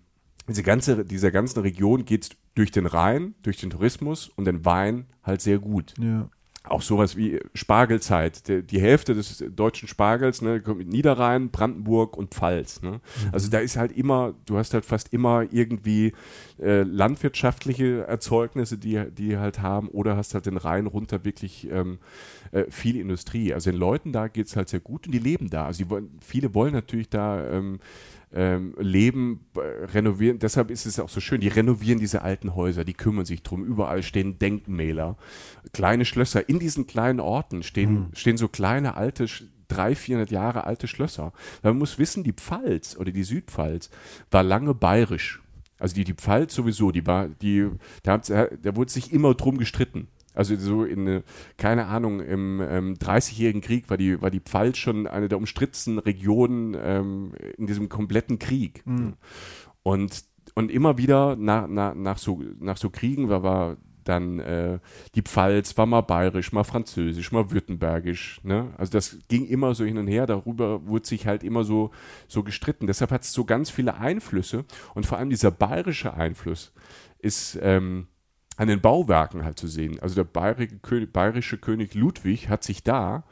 diese ganze, dieser ganzen Region geht es durch den Rhein, durch den Tourismus und den Wein halt sehr gut ja. Auch sowas wie Spargelzeit. Die, Hälfte des deutschen Spargels ne, kommt mit Niederrhein, Brandenburg und Pfalz. Ne? Also da ist halt immer, du hast halt fast immer irgendwie äh, landwirtschaftliche Erzeugnisse, die, die halt haben, oder hast halt den Rhein runter wirklich ähm, äh, viel Industrie. Also den Leuten da geht es halt sehr gut und die leben da. Also die wollen, viele wollen natürlich da ähm, ähm, leben, äh, renovieren. Deshalb ist es auch so schön. Die renovieren diese alten Häuser, die kümmern sich drum. Überall stehen Denkmäler, kleine Schlösser. In diesen kleinen Orten stehen, stehen so kleine alte, 300, 400 Jahre alte Schlösser. Man muss wissen, die Pfalz oder die Südpfalz war lange bayerisch. Also die, die Pfalz sowieso, die war, die, da, da wurde sich immer drum gestritten. Also so in, äh, keine Ahnung, im ähm, 30-jährigen Krieg war die, war die Pfalz schon eine der umstrittensten Regionen ähm, in diesem kompletten Krieg. Und, und immer wieder nach, nach, nach, so, nach so Kriegen war, war dann äh, die Pfalz, war mal bayerisch, mal französisch, mal württembergisch. Ne? Also das ging immer so hin und her, darüber wurde sich halt immer so, so gestritten. Deshalb hat es so ganz viele Einflüsse und vor allem dieser bayerische Einfluss ist ähm, an den Bauwerken halt zu sehen. Also der bayerische König, bayerische König Ludwig hat sich da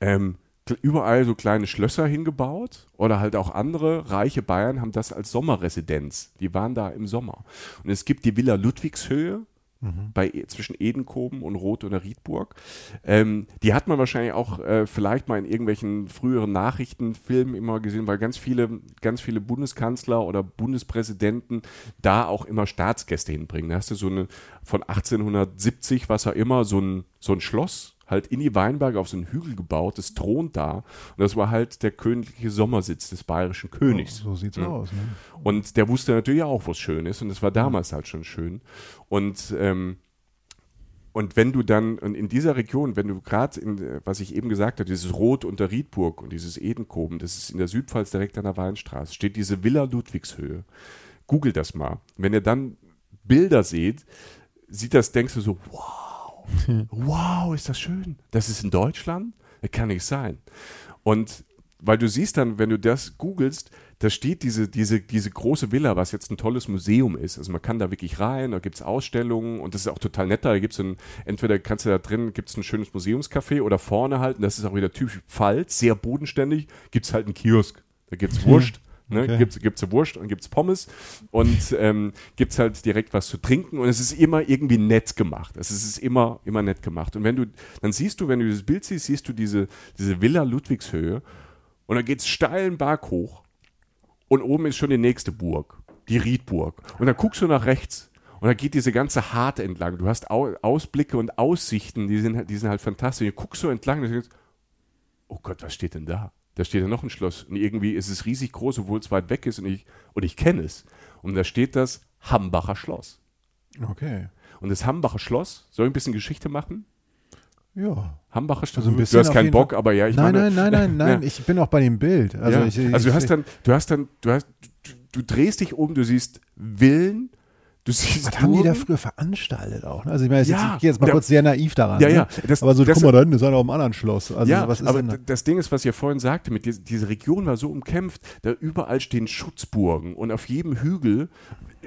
ähm, überall so kleine Schlösser hingebaut oder halt auch andere reiche Bayern haben das als Sommerresidenz. Die waren da im Sommer. Und es gibt die Villa Ludwigshöhe bei, E- zwischen Edenkoben und Roth oder Riedburg. Ähm, die hat man wahrscheinlich auch äh, vielleicht mal in irgendwelchen früheren Nachrichtenfilmen immer gesehen, weil ganz viele, ganz viele Bundeskanzler oder Bundespräsidenten da auch immer Staatsgäste hinbringen. Da hast du so eine von 1870, was auch immer, so ein, so ein Schloss halt in die Weinberge auf so einen Hügel gebaut, das thront da. Und das war halt der königliche Sommersitz des bayerischen Königs. So sieht's Ja. aus. Ne? Und der wusste natürlich auch, was schön ist. Und das war damals halt schon schön. Und, ähm, und wenn du dann und in dieser Region, wenn du gerade in, was ich eben gesagt habe, dieses Rot unter Riedburg und dieses Edenkoben, das ist in der Südpfalz direkt an der Weinstraße, steht diese Villa Ludwigshöhe. Google das mal. Wenn ihr dann Bilder seht, sieht das, denkst du so, wow, wow, ist das schön. Das ist in Deutschland? Das kann nicht sein. Und weil du siehst dann, wenn du das googelst, da steht diese, diese, diese große Villa, was jetzt ein tolles Museum ist. Also man kann da wirklich rein, da gibt es Ausstellungen und das ist auch total nett. Da gibt es entweder kannst du da drin, gibt es ein schönes Museumscafé oder vorne halt, und das ist auch wieder typisch Pfalz, sehr bodenständig, gibt es halt einen Kiosk. Da gibt es Wurst. Ne, Okay. Gibt's, gibt's Wurst und gibt's Pommes und ähm, gibt's halt direkt was zu trinken und es ist immer irgendwie nett gemacht. Also es ist immer, immer nett gemacht. Und wenn du, dann siehst du, wenn du dieses Bild siehst, siehst du diese, diese Villa Ludwigshöhe und dann geht's steilen Berg hoch und oben ist schon die nächste Burg, die Riedburg. Und dann guckst du nach rechts und da geht diese ganze Hart entlang. Du hast Au Ausblicke und Aussichten, die sind, halt- die sind halt fantastisch. Du guckst so entlang und denkst, oh Gott, was steht denn da? Da steht ja noch ein Schloss. Und irgendwie ist es riesig groß, obwohl es weit weg ist und ich, und ich kenne es. Und da steht das Hambacher Schloss. Okay. Und das Hambacher Schloss, soll ich ein bisschen Geschichte machen? Ja. Hambacher Schloss, Also ein du bisschen hast auf keinen Bock, aber ja, ich nein, meine. nein, nein, nein, nein, ich bin auch bei dem Bild. Also, ja. ich, also du ich, hast dann, du hast dann, du hast, du, du drehst dich um, du siehst Villen, du siehst Was haben die da früher veranstaltet auch? ne? Also ich meine, jetzt, Ja, ich gehe jetzt mal da- kurz sehr naiv daran. Ja, ja, Ne? das- aber so, das- guck mal, da hinten ist einer auf einem anderen Schloss. Also ja, was ist aber denn da? das Ding ist, was ich ja vorhin sagte, mit diese, diese Region war so umkämpft, da überall stehen Schutzburgen und auf jedem Hügel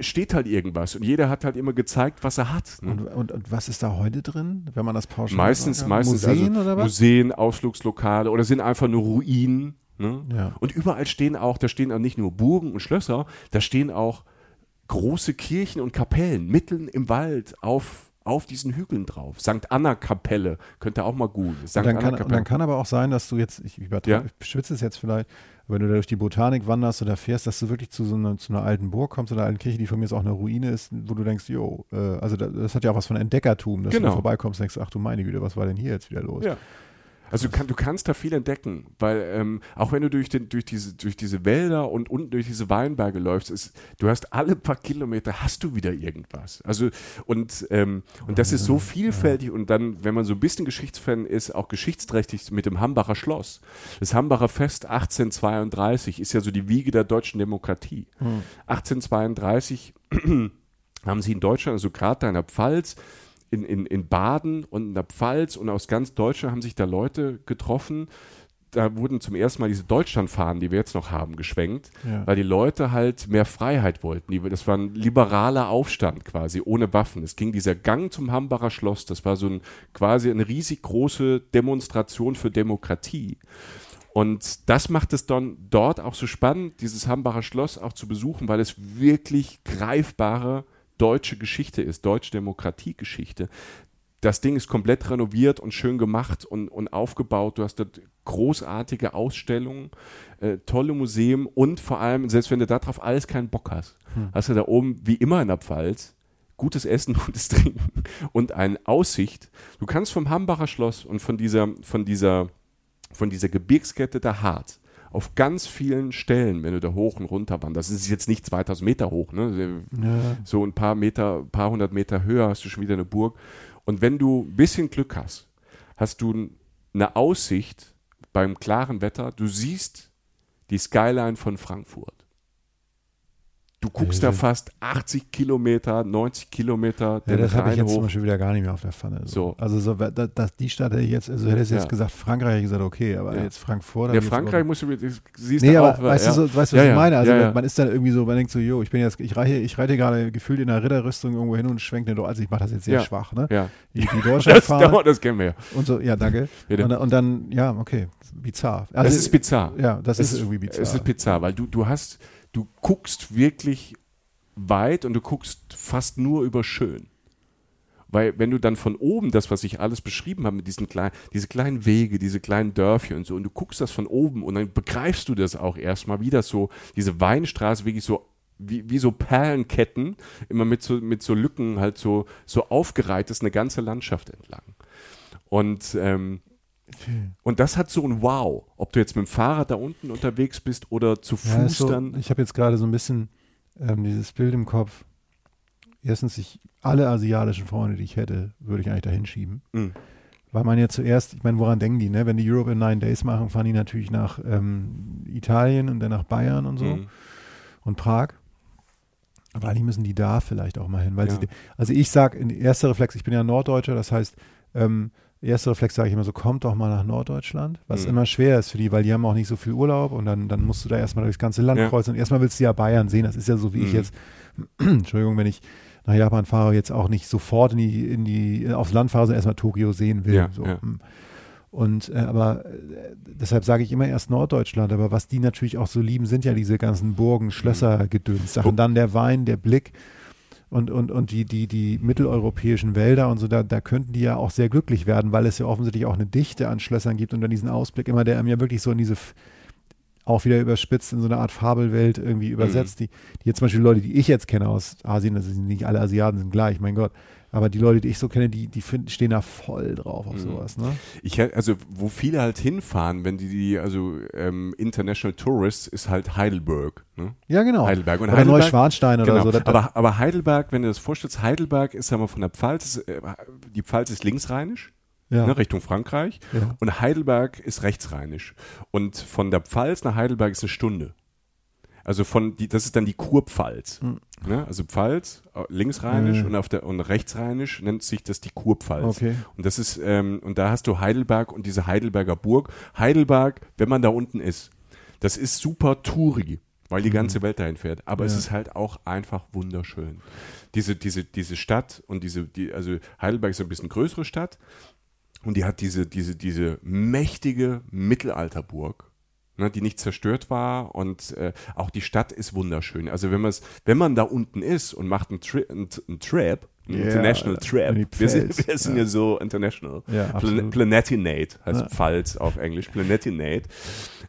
steht halt irgendwas und jeder hat halt immer gezeigt, was er hat. Ne? Und, und, und was ist da heute drin, wenn man das pauschal meistens, kann? meistens Museen also oder was? Museen, Ausflugslokale oder sind einfach nur Ruinen. Ne? Ja. Und überall stehen auch, da stehen auch nicht nur Burgen und Schlösser, da stehen auch große Kirchen und Kapellen mitten im Wald auf, auf diesen Hügeln drauf. St. Anna Kapelle, könnt ihr auch mal googeln. St. Dann, Anna kann, dann kann aber auch sein, dass du jetzt, ich, Ja. ich schwitze es jetzt vielleicht, wenn du da durch die Botanik wanderst oder fährst, dass du wirklich zu so einer, zu einer alten Burg kommst oder einer alten Kirche, die von mir ist auch eine Ruine ist, wo du denkst, jo, äh, also das, das hat ja auch was von Entdeckertum, dass du Genau. da vorbeikommst und denkst, ach du meine Güte, was war denn hier jetzt wieder los? Ja. Also du, kann, du kannst da viel entdecken, weil ähm, auch wenn du durch, den, durch, diese, durch diese Wälder und unten durch diese Weinberge läufst, ist, du hast alle paar Kilometer hast du wieder irgendwas. Also und, ähm, und das ist so vielfältig und dann, wenn man so ein bisschen Geschichtsfan ist, auch geschichtsträchtig mit dem Hambacher Schloss. Das Hambacher Fest 1832 ist ja so die Wiege der deutschen Demokratie. Hm. 1832 haben sie in Deutschland, also gerade in der Pfalz, in, in, in Baden und in der Pfalz und aus ganz Deutschland haben sich da Leute getroffen. Da wurden zum ersten Mal diese Deutschlandfahnen, die wir jetzt noch haben, geschwenkt, ja. weil die Leute halt mehr Freiheit wollten. Das war ein liberaler Aufstand quasi, ohne Waffen. Es ging dieser Gang zum Hambacher Schloss, das war so ein, quasi eine riesig große Demonstration für Demokratie. Und das macht es dann dort auch so spannend, dieses Hambacher Schloss auch zu besuchen, weil es wirklich greifbare deutsche Geschichte ist, deutsche Demokratiegeschichte. Das Ding ist komplett renoviert und schön gemacht und, und aufgebaut. Du hast dort großartige Ausstellungen, äh, tolle Museen und vor allem, selbst wenn du darauf alles keinen Bock hast, hm. hast du da oben, wie immer in der Pfalz, gutes Essen, gutes Trinken und eine Aussicht. Du kannst vom Hambacher Schloss und von dieser, von dieser, von dieser Gebirgskette der Hart auf ganz vielen Stellen, wenn du da hoch und runter wanderst, das ist jetzt nicht 2000 Meter hoch, ne? Ja. so ein paar Meter, paar hundert Meter höher hast du schon wieder eine Burg. Und wenn du ein bisschen Glück hast, hast du eine Aussicht beim klaren Wetter, du siehst die Skyline von Frankfurt. Du guckst da fast 80 Kilometer, 90 Kilometer ja, das habe ich jetzt hoch. zum Beispiel wieder gar nicht mehr auf der Pfanne. So. so. Also so, da, das, die Stadt hätte ich jetzt, also hätte ich jetzt ja. gesagt, Frankreich hätte ich gesagt, okay, aber ja. jetzt Frankfurt. Ja, Frankreich musst du, siehst nee, aber auch, weißt du, so, weißt du, was ich meine? Also man ist dann irgendwie so, man denkt so, jo, ich bin jetzt, ich reite, ich reite gerade gefühlt in einer Ritterrüstung irgendwo hin und schwenke eine, also ich mache das jetzt sehr schwach, ne? Ja. Die, die Deutschland fahren. Das, das kennen wir ja. Und so, ja, danke. Und, und, dann, ja, okay, bizarr. Also, das ist bizarr. Ja, das, das ist, ist irgendwie bizarr. Es ist bizarr, weil du, du hast, du guckst wirklich weit und du guckst fast nur über schön. Weil wenn du dann von oben das, was ich alles beschrieben habe, mit diesen kleinen, diese kleinen Wege, diese kleinen Dörfchen und so, und du guckst das von oben und dann begreifst du das auch erstmal, wie das so, diese Weinstraße wirklich so, wie, wie so Perlenketten, immer mit so, mit so Lücken halt so, so aufgereiht ist, eine ganze Landschaft entlang. Und, ähm, und das hat so ein Wow, ob du jetzt mit dem Fahrrad da unten unterwegs bist oder zu Fuß ja, so, dann. Ich habe jetzt gerade so ein bisschen ähm, dieses Bild im Kopf. Erstens, ich, alle asiatischen Freunde, die ich hätte, würde ich eigentlich dahin schieben. Mhm. Weil man ja zuerst, ich meine, woran denken die, ne? Wenn die Europe in Nine Days machen, fahren die natürlich nach ähm, Italien und dann nach Bayern und so mhm. und Prag. Aber eigentlich müssen die da vielleicht auch mal hin. Weil ja. sie, also ich sage, erster Reflex, ich bin ja Norddeutscher, das heißt, ähm, erster Reflex sage ich immer so, kommt doch mal nach Norddeutschland, was mhm. immer schwer ist für die, weil die haben auch nicht so viel Urlaub und dann, dann musst du da erstmal durchs ganze Land ja. kreuzen und erstmal willst du ja Bayern sehen, das ist ja so wie mhm. ich jetzt, Entschuldigung, wenn ich nach Japan fahre, jetzt auch nicht sofort in die, in die, aufs Land fahre, sondern erstmal Tokio sehen will. Ja, so. ja. Hm. Und äh, aber äh, deshalb sage ich immer erst Norddeutschland, aber was die natürlich auch so lieben, sind ja diese ganzen Burgen, Schlösser, Gedöns, Sachen. Dann der Wein, der Blick und, und, und die, die, die mitteleuropäischen Wälder und so, da, da könnten die ja auch sehr glücklich werden, weil es ja offensichtlich auch eine Dichte an Schlössern gibt und dann diesen Ausblick immer, der einem ja wirklich so in diese auch wieder überspitzt in so eine Art Fabelwelt irgendwie übersetzt, mhm. die, die jetzt zum Beispiel Leute, die ich jetzt kenne aus Asien, das sind nicht alle Asiaten sind gleich, mein Gott, aber die Leute, die ich so kenne, die, die find, stehen da voll drauf auf mhm. sowas. Ne? Ich, also, wo viele halt hinfahren, wenn die, die also ähm, International Tourists, ist halt Heidelberg. Ne? Ja, genau. Heidelberg. Und oder Heidelberg, Neuschwanstein genau. oder so. Aber, aber Heidelberg, wenn du das vorstellst, Heidelberg ist ja mal von der Pfalz, äh, die Pfalz ist linksrheinisch. Ja. Ne, Richtung Frankreich. Ja. Und Heidelberg ist rechtsrheinisch. Und von der Pfalz nach Heidelberg ist eine Stunde. Also von die, das ist dann die Kurpfalz. Mhm. Ne? Also Pfalz, äh, linksrheinisch mhm. und auf der und rechtsrheinisch nennt sich das die Kurpfalz. Okay. Und das ist, ähm, und da hast du Heidelberg und diese Heidelberger Burg. Heidelberg, wenn man da unten ist, das ist super Touri, weil die mhm. ganze Welt dahin fährt. Aber ja. es ist halt auch einfach wunderschön. Diese, diese, diese Stadt und diese, die, also Heidelberg ist ein bisschen größere Stadt und die hat diese, diese, diese mächtige Mittelalterburg ne, die nicht zerstört war und äh, auch die Stadt ist wunderschön. Also wenn man wenn man da unten ist und macht einen, Tri einen, einen einen yeah, International Trap, wir sind, wir sind ja. ja so international, ja, Plan Planetinate heißt ja. Pfalz auf Englisch, Planetinate,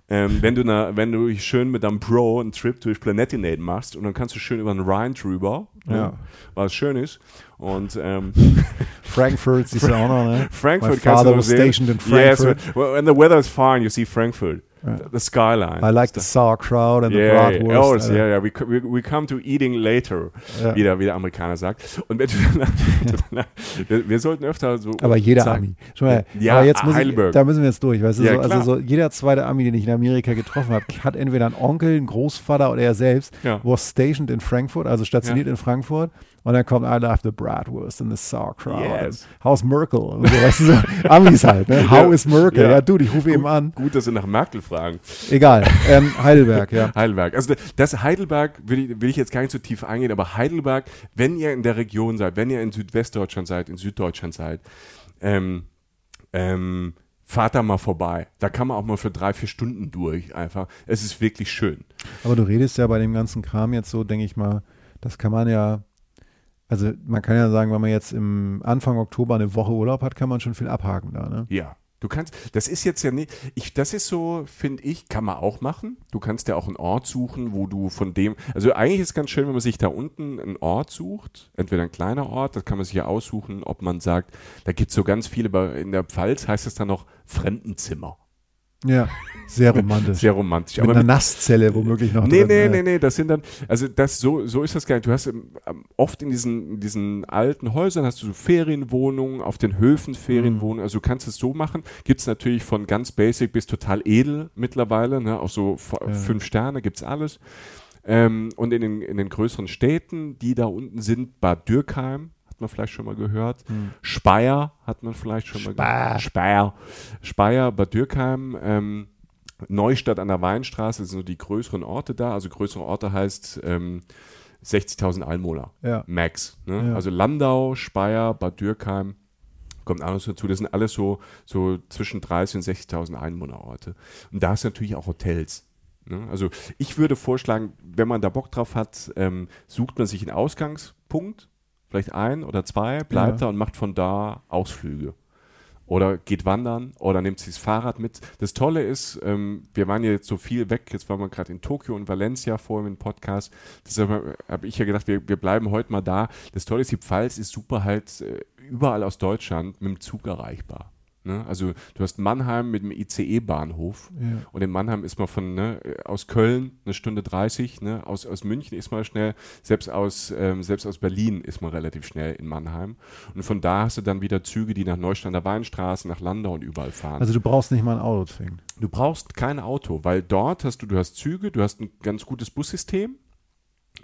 Ähm, wenn, du na, wenn du schön mit deinem Pro einen Trip durch Planetinate machst und dann kannst du schön über den Rhine drüber, Ja. ne, was schön ist. Und ähm, Frankfurt siehst du auch noch, ne? Frankfurt My kannst du was sehen. stationed in Yes, Frankfurt. when, when the weather is fine, you see Frankfurt, Ja. the, the skyline. I like the sauerkraut and the Yeah, bratwurst. yeah, yeah, yeah. We, we, we come to eating later, Ja. wie, der, wie der Amerikaner sagt. Und wenn du danach, wir, wir sollten öfter so. Aber jeder sagen- Ami. Schau mal, Ja, aber jetzt muss ich, Heidelberg. da müssen wir jetzt durch. Weißt du, Ja, so, also so jeder zweite Ami, den ich in Amerika getroffen habe, hat entweder einen Onkel, einen Großvater oder er selbst, Ja. was stationed in Frankfurt, also stationiert in Frankfurt. Und dann kommt I love the bratwurst and the sauerkraut. Yes. How's Merkel? Und so, weißt du, so Amis halt. Ne? How Ja. is Merkel? Ja. Ja, du, ich rufe eben an. Gut, dass Sie nach Merkel fragen. Egal. Ähm, Heidelberg, ja. Heidelberg. Also das Heidelberg will ich, will ich jetzt gar nicht so tief eingehen, aber Heidelberg, wenn ihr in der Region seid, wenn ihr in Südwestdeutschland seid, in Süddeutschland seid, ähm, ähm, fahrt da mal vorbei. Da kann man auch mal für drei, vier Stunden durch einfach. Es ist wirklich schön. Aber du redest ja bei dem ganzen Kram jetzt so, denke ich mal, das kann man ja, also man kann ja sagen, wenn man jetzt im Anfang Oktober eine Woche Urlaub hat, kann man schon viel abhaken da, ne? Ja. Du kannst, das ist jetzt ja nicht, ich, das ist so, finde ich, kann man auch machen. Du kannst ja auch einen Ort suchen, wo du von dem, also eigentlich ist es ganz schön, wenn man sich da unten einen Ort sucht, entweder ein kleiner Ort, das kann man sich ja aussuchen, ob man sagt, da gibt es so ganz viele, in der Pfalz heißt es dann noch Fremdenzimmer. Ja, sehr romantisch. Sehr romantisch. Mit Aber einer Nasszelle womöglich noch nee, drin. nee, ja. nee, nee, das sind dann, also das, so, so ist das gar nicht. Du hast ähm, ähm, oft in diesen, diesen alten Häusern hast du so Ferienwohnungen, auf den Höfen Ferienwohnungen, also du kannst es so machen. Gibt es natürlich von ganz basic bis total edel mittlerweile, ne? auch so Ja. fünf Sterne gibt's alles. Ähm, und in den, in den größeren Städten, die da unten sind, Bad Dürkheim, man vielleicht schon mal gehört. Speyer hat man vielleicht schon mal Speyer. gehört. Speyer. Speyer, Bad Dürkheim, ähm, Neustadt an der Weinstraße sind so die größeren Orte da. Also größere Orte heißt ähm, 60.000 Einwohner. Ja. Max. Ne? Ja. Also Landau, Speyer, Bad Dürkheim kommt alles dazu. Das sind alles so, so zwischen 30.000 und 60.000 Einwohnerorte. Und da ist natürlich auch Hotels. Ne? Also ich würde vorschlagen, wenn man da Bock drauf hat, ähm, sucht man sich einen Ausgangspunkt, vielleicht ein oder zwei, bleibt Ja. da und macht von da Ausflüge. Oder geht wandern oder nimmt sich das Fahrrad mit. Das Tolle ist, ähm, wir waren ja jetzt so viel weg, jetzt waren wir gerade in Tokio und Valencia vorhin im Podcast. Deshalb habe hab ich ja gedacht, wir, wir bleiben heute mal da. Das Tolle ist, die Pfalz ist super halt äh, überall aus Deutschland mit dem Zug erreichbar. Ne? Also du hast Mannheim mit dem ICE-Bahnhof Ja. und in Mannheim ist man von ne, aus Köln eine Stunde 30, ne, aus, aus München ist man schnell, selbst aus, ähm, selbst aus Berlin ist man relativ schnell in Mannheim. Und von da hast du dann wieder Züge, die nach Neustadt der Weinstraße, nach Landau und überall fahren. Also du brauchst nicht mal ein Auto zwingen. du brauchst kein Auto, weil dort hast du, du hast Züge, du hast ein ganz gutes Bussystem.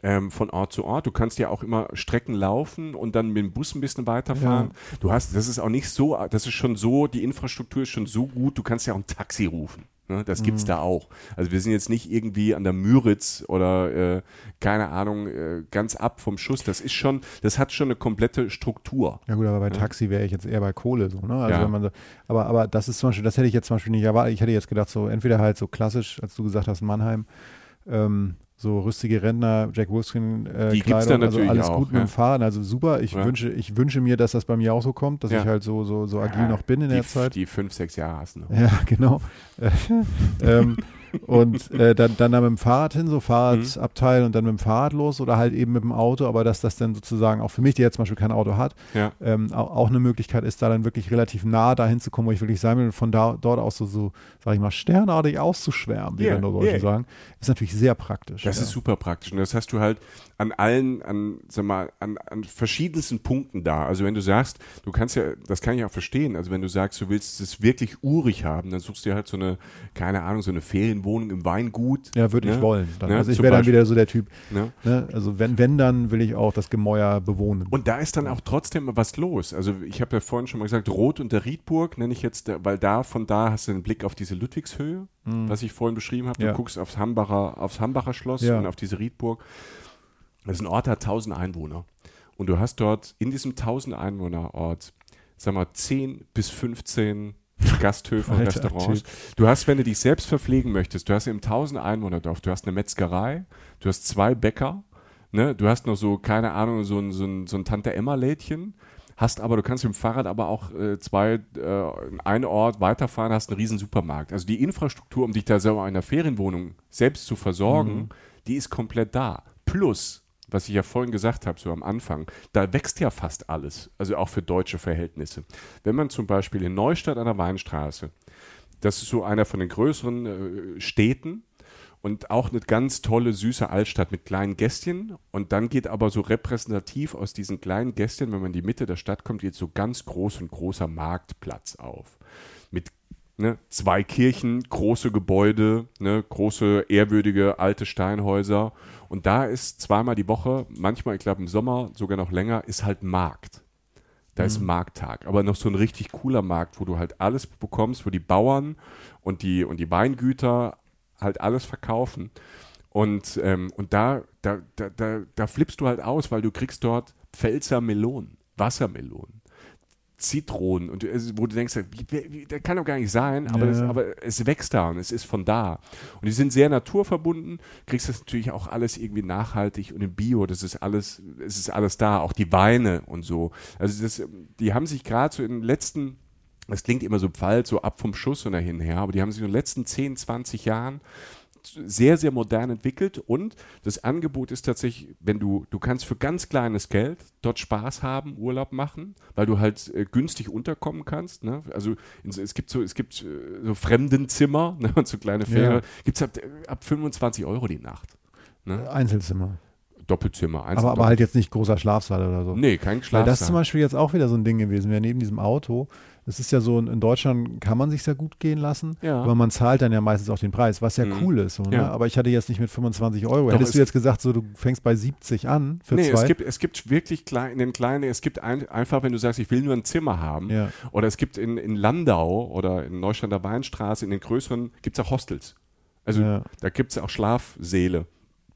Ähm, von Ort zu Ort. Du kannst ja auch immer Strecken laufen und dann mit dem Bus ein bisschen weiterfahren. Du hast, das ist auch nicht so, das ist schon so, die Infrastruktur ist schon so gut, du kannst ja auch ein Taxi rufen. Ne? Das gibt's da auch. Also wir sind jetzt nicht irgendwie an der Müritz oder äh, keine Ahnung, äh, ganz ab vom Schuss. Das ist schon, das hat schon eine komplette Struktur. Ja gut, aber bei Taxi wäre ich jetzt eher bei Kohle so, ne? Also Ja. wenn man so, aber, aber das ist zum Beispiel, das hätte ich jetzt zum Beispiel nicht erwartet. Ich hätte jetzt gedacht, so entweder halt so klassisch, als du gesagt hast, Mannheim, ähm, so rüstige Rentner, Jack Wolfskin äh, Die Kleidung, also natürlich alles auch, gut mit ja. dem Fahren, also super. Ich Ja. wünsche, ich wünsche mir, dass das bei mir auch so kommt, dass Ja. ich halt so, so, so agil noch bin in die, der Zeit. Die fünf, sechs Jahre hast du noch. Ja, genau. Äh, ähm, und äh, dann, dann da mit dem Fahrrad hin, so Fahrradabteil und dann mit dem Fahrrad los oder halt eben mit dem Auto, aber dass das dann sozusagen auch für mich, der jetzt zum Beispiel kein Auto hat, Ja. ähm, auch, auch eine Möglichkeit ist, da dann wirklich relativ nah dahin zu kommen, wo ich wirklich sein will und von da, dort aus so, so sag ich mal, sternartig auszuschwärmen, wie Yeah, wir Deutschen yeah. sagen, ist natürlich sehr praktisch. Das ja. ist super praktisch. Und das hast du halt an allen, an, sag mal, an, an verschiedensten Punkten da. Also wenn du sagst, du kannst ja, das kann ich auch verstehen, also wenn du sagst, du willst es wirklich urig haben, dann suchst du dir halt so eine, keine Ahnung, so eine Ferienwohnung im Weingut. Ja, würde ich ne? wollen. Dann. Ne, Also ich wäre dann wieder so der Typ, Ne? ne? also wenn, wenn, dann will ich auch das Gemäuer bewohnen. Und da ist dann auch trotzdem was los. Also ich habe ja vorhin schon mal gesagt, Rot und der Riedburg nenne ich jetzt, weil da von da hast du einen Blick auf diese Ludwigshöhe, was ich vorhin beschrieben habe. Du Ja. guckst aufs Hambacher, aufs Hambacher Schloss Ja. und auf diese Riedburg. Das ist ein Ort, der hat 1000 Einwohner. Und du hast dort in diesem 1000 Einwohner Ort, sag mal, 10 bis 15 Gasthöfe und Restaurants. Du hast, wenn du dich selbst verpflegen möchtest, du hast im 1000 Einwohnerdorf, du hast eine Metzgerei, du hast zwei Bäcker, ne? du hast noch so, keine Ahnung, so ein, so ein, so ein Tante-Emma-Lädchen, hast aber, du kannst mit dem Fahrrad aber auch äh, zwei, äh, einen Ort weiterfahren, hast einen riesen Supermarkt. Also die Infrastruktur, um dich da selber in einer Ferienwohnung selbst zu versorgen, mhm. die ist komplett da. Plus, was ich ja vorhin gesagt habe, so am Anfang, da wächst ja fast alles, also auch für deutsche Verhältnisse. Wenn man zum Beispiel in Neustadt an der Weinstraße, das ist so einer von den größeren äh, Städten, und auch eine ganz tolle, süße Altstadt mit kleinen Gästchen. Und dann geht aber so repräsentativ aus diesen kleinen Gästchen, wenn man in die Mitte der Stadt kommt, geht so ganz groß und großer Marktplatz auf. Mit ne, zwei Kirchen, große Gebäude, ne, große, ehrwürdige alte Steinhäuser. Und da ist zweimal die Woche, manchmal, ich glaube im Sommer sogar noch länger, ist halt Markt. Da mhm. ist Markttag, aber noch so ein richtig cooler Markt, wo du halt alles bekommst, wo die Bauern und die, und die Weingüter halt alles verkaufen. Und, ähm, und da, da, da, da, da flippst du halt aus, weil du kriegst dort Pfälzer Melonen, Wassermelonen, Zitronen und wo du denkst, das kann doch gar nicht sein, aber, ja. das, aber es wächst da und es ist von da. Und die sind sehr naturverbunden, kriegst das natürlich auch alles irgendwie nachhaltig und im Bio, das ist alles, es ist alles da, auch die Weine und so. Also das, die haben sich gerade so in den letzten das klingt immer so pfalz, so ab vom Schuss und dahin her, aber die haben sich in den letzten 10, 20 Jahren sehr, sehr modern entwickelt und das Angebot ist tatsächlich, wenn du, du kannst für ganz kleines Geld dort Spaß haben, Urlaub machen, weil du halt äh, günstig unterkommen kannst. Ne? Also es gibt so, es gibt äh, so Fremdenzimmer ne? und so kleine Fähre, ja. gibt es ab, ab 25 Euro die Nacht. Ne? Einzelzimmer. Doppelzimmer. Einzel aber, aber halt jetzt nicht großer Schlafsaal oder so. Nee, kein Schlafsaal. Weil das ist zum Beispiel jetzt auch wieder so ein Ding gewesen. Wir neben diesem Auto es ist ja so, in Deutschland kann man sich sehr gut gehen lassen, ja. aber man zahlt dann ja meistens auch den Preis, was ja mhm. cool ist. So, ne? ja. Aber ich hatte jetzt nicht mit 25 Euro. Doch, Hättest du jetzt gesagt, so du fängst bei 70 an für nee, zwei? Es gibt, es gibt wirklich klein, in den kleinen, es gibt ein, einfach, wenn du sagst, ich will nur ein Zimmer haben, ja. oder es gibt in, in Landau oder in Neustadt der Weinstraße, in den größeren, gibt es auch Hostels. Also da gibt es auch Schlafsäle.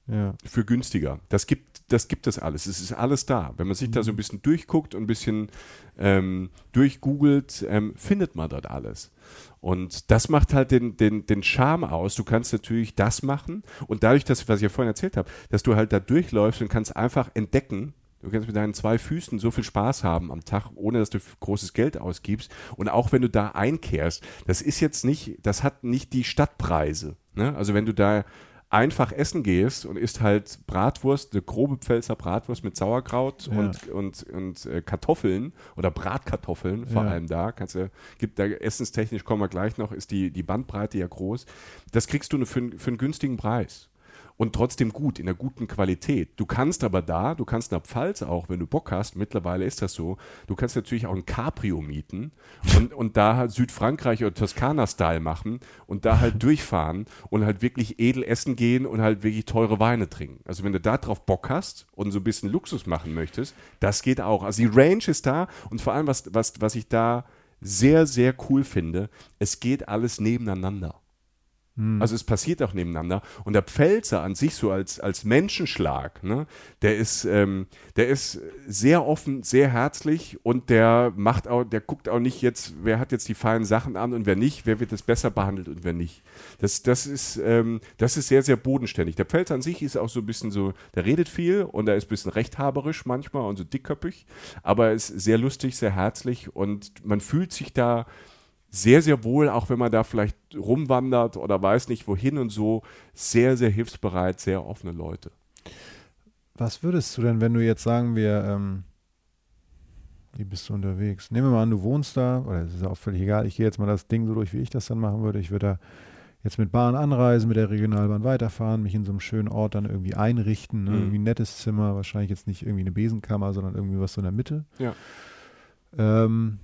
Ja. für günstiger. Das gibt, das gibt es alles. Es ist alles da. Wenn man sich mhm. da so ein bisschen durchguckt und ein bisschen ähm, durchgoogelt, ähm, findet man dort alles. Und das macht halt den, den, den Charme aus. Du kannst natürlich das machen und dadurch, dass, was ich ja vorhin erzählt habe, dass du halt da durchläufst und kannst einfach entdecken, Du kannst mit deinen zwei Füßen so viel Spaß haben am Tag, ohne dass du großes Geld ausgibst. Und auch wenn du da einkehrst, das ist jetzt nicht, das hat nicht die Stadtpreise. Ne? Also wenn du da einfach essen gehst und isst halt Bratwurst, eine grobe Pfälzer Bratwurst mit Sauerkraut ja. und, und, und äh, Kartoffeln oder Bratkartoffeln vor ja. allem da, kannst du, gibt da essenstechnisch, kommen wir gleich noch, ist die, die Bandbreite ja groß. Das kriegst du für, für einen günstigen Preis und trotzdem gut, in einer guten Qualität. Du kannst aber da, du kannst in der Pfalz auch, wenn du Bock hast, mittlerweile ist das so, du kannst natürlich auch ein Cabrio mieten und, und da halt Südfrankreich oder Toskana-Style machen und da halt durchfahren und halt wirklich edel essen gehen und halt wirklich teure Weine trinken. Also wenn du da drauf Bock hast und so ein bisschen Luxus machen möchtest, das geht auch. Also die Range ist da und vor allem, was, was, was ich da sehr, sehr cool finde, es geht alles nebeneinander. Hm. Also es passiert auch nebeneinander. Und der Pfälzer an sich so als, als Menschenschlag, ne, der ist, ähm, der ist sehr offen, sehr herzlich und der macht auch, der guckt auch nicht jetzt, wer hat jetzt die feinen Sachen an und wer nicht, wer wird jetzt besser behandelt und wer nicht. Das, das ist, ähm, das ist sehr, sehr bodenständig. Der Pfälzer an sich ist auch so ein bisschen so, der redet viel und er ist ein bisschen rechthaberisch manchmal und so dickköpfig, aber er ist sehr lustig, sehr herzlich und man fühlt sich da sehr, sehr wohl, auch wenn man da vielleicht rumwandert oder weiß nicht wohin und so, sehr, sehr hilfsbereit, sehr offene Leute. Was würdest du denn, wenn du jetzt sagen wir, ähm, wie bist du unterwegs? Nehmen wir mal an, du wohnst da, oder es ist auch völlig egal, ich gehe jetzt mal das Ding so durch, wie ich das dann machen würde. Ich würde da jetzt mit Bahn anreisen, mit der Regionalbahn weiterfahren, mich in so einem schönen Ort dann irgendwie einrichten, ne? mhm. irgendwie ein nettes Zimmer, wahrscheinlich jetzt nicht irgendwie eine Besenkammer, sondern irgendwie was so in der Mitte. Ja. Ähm,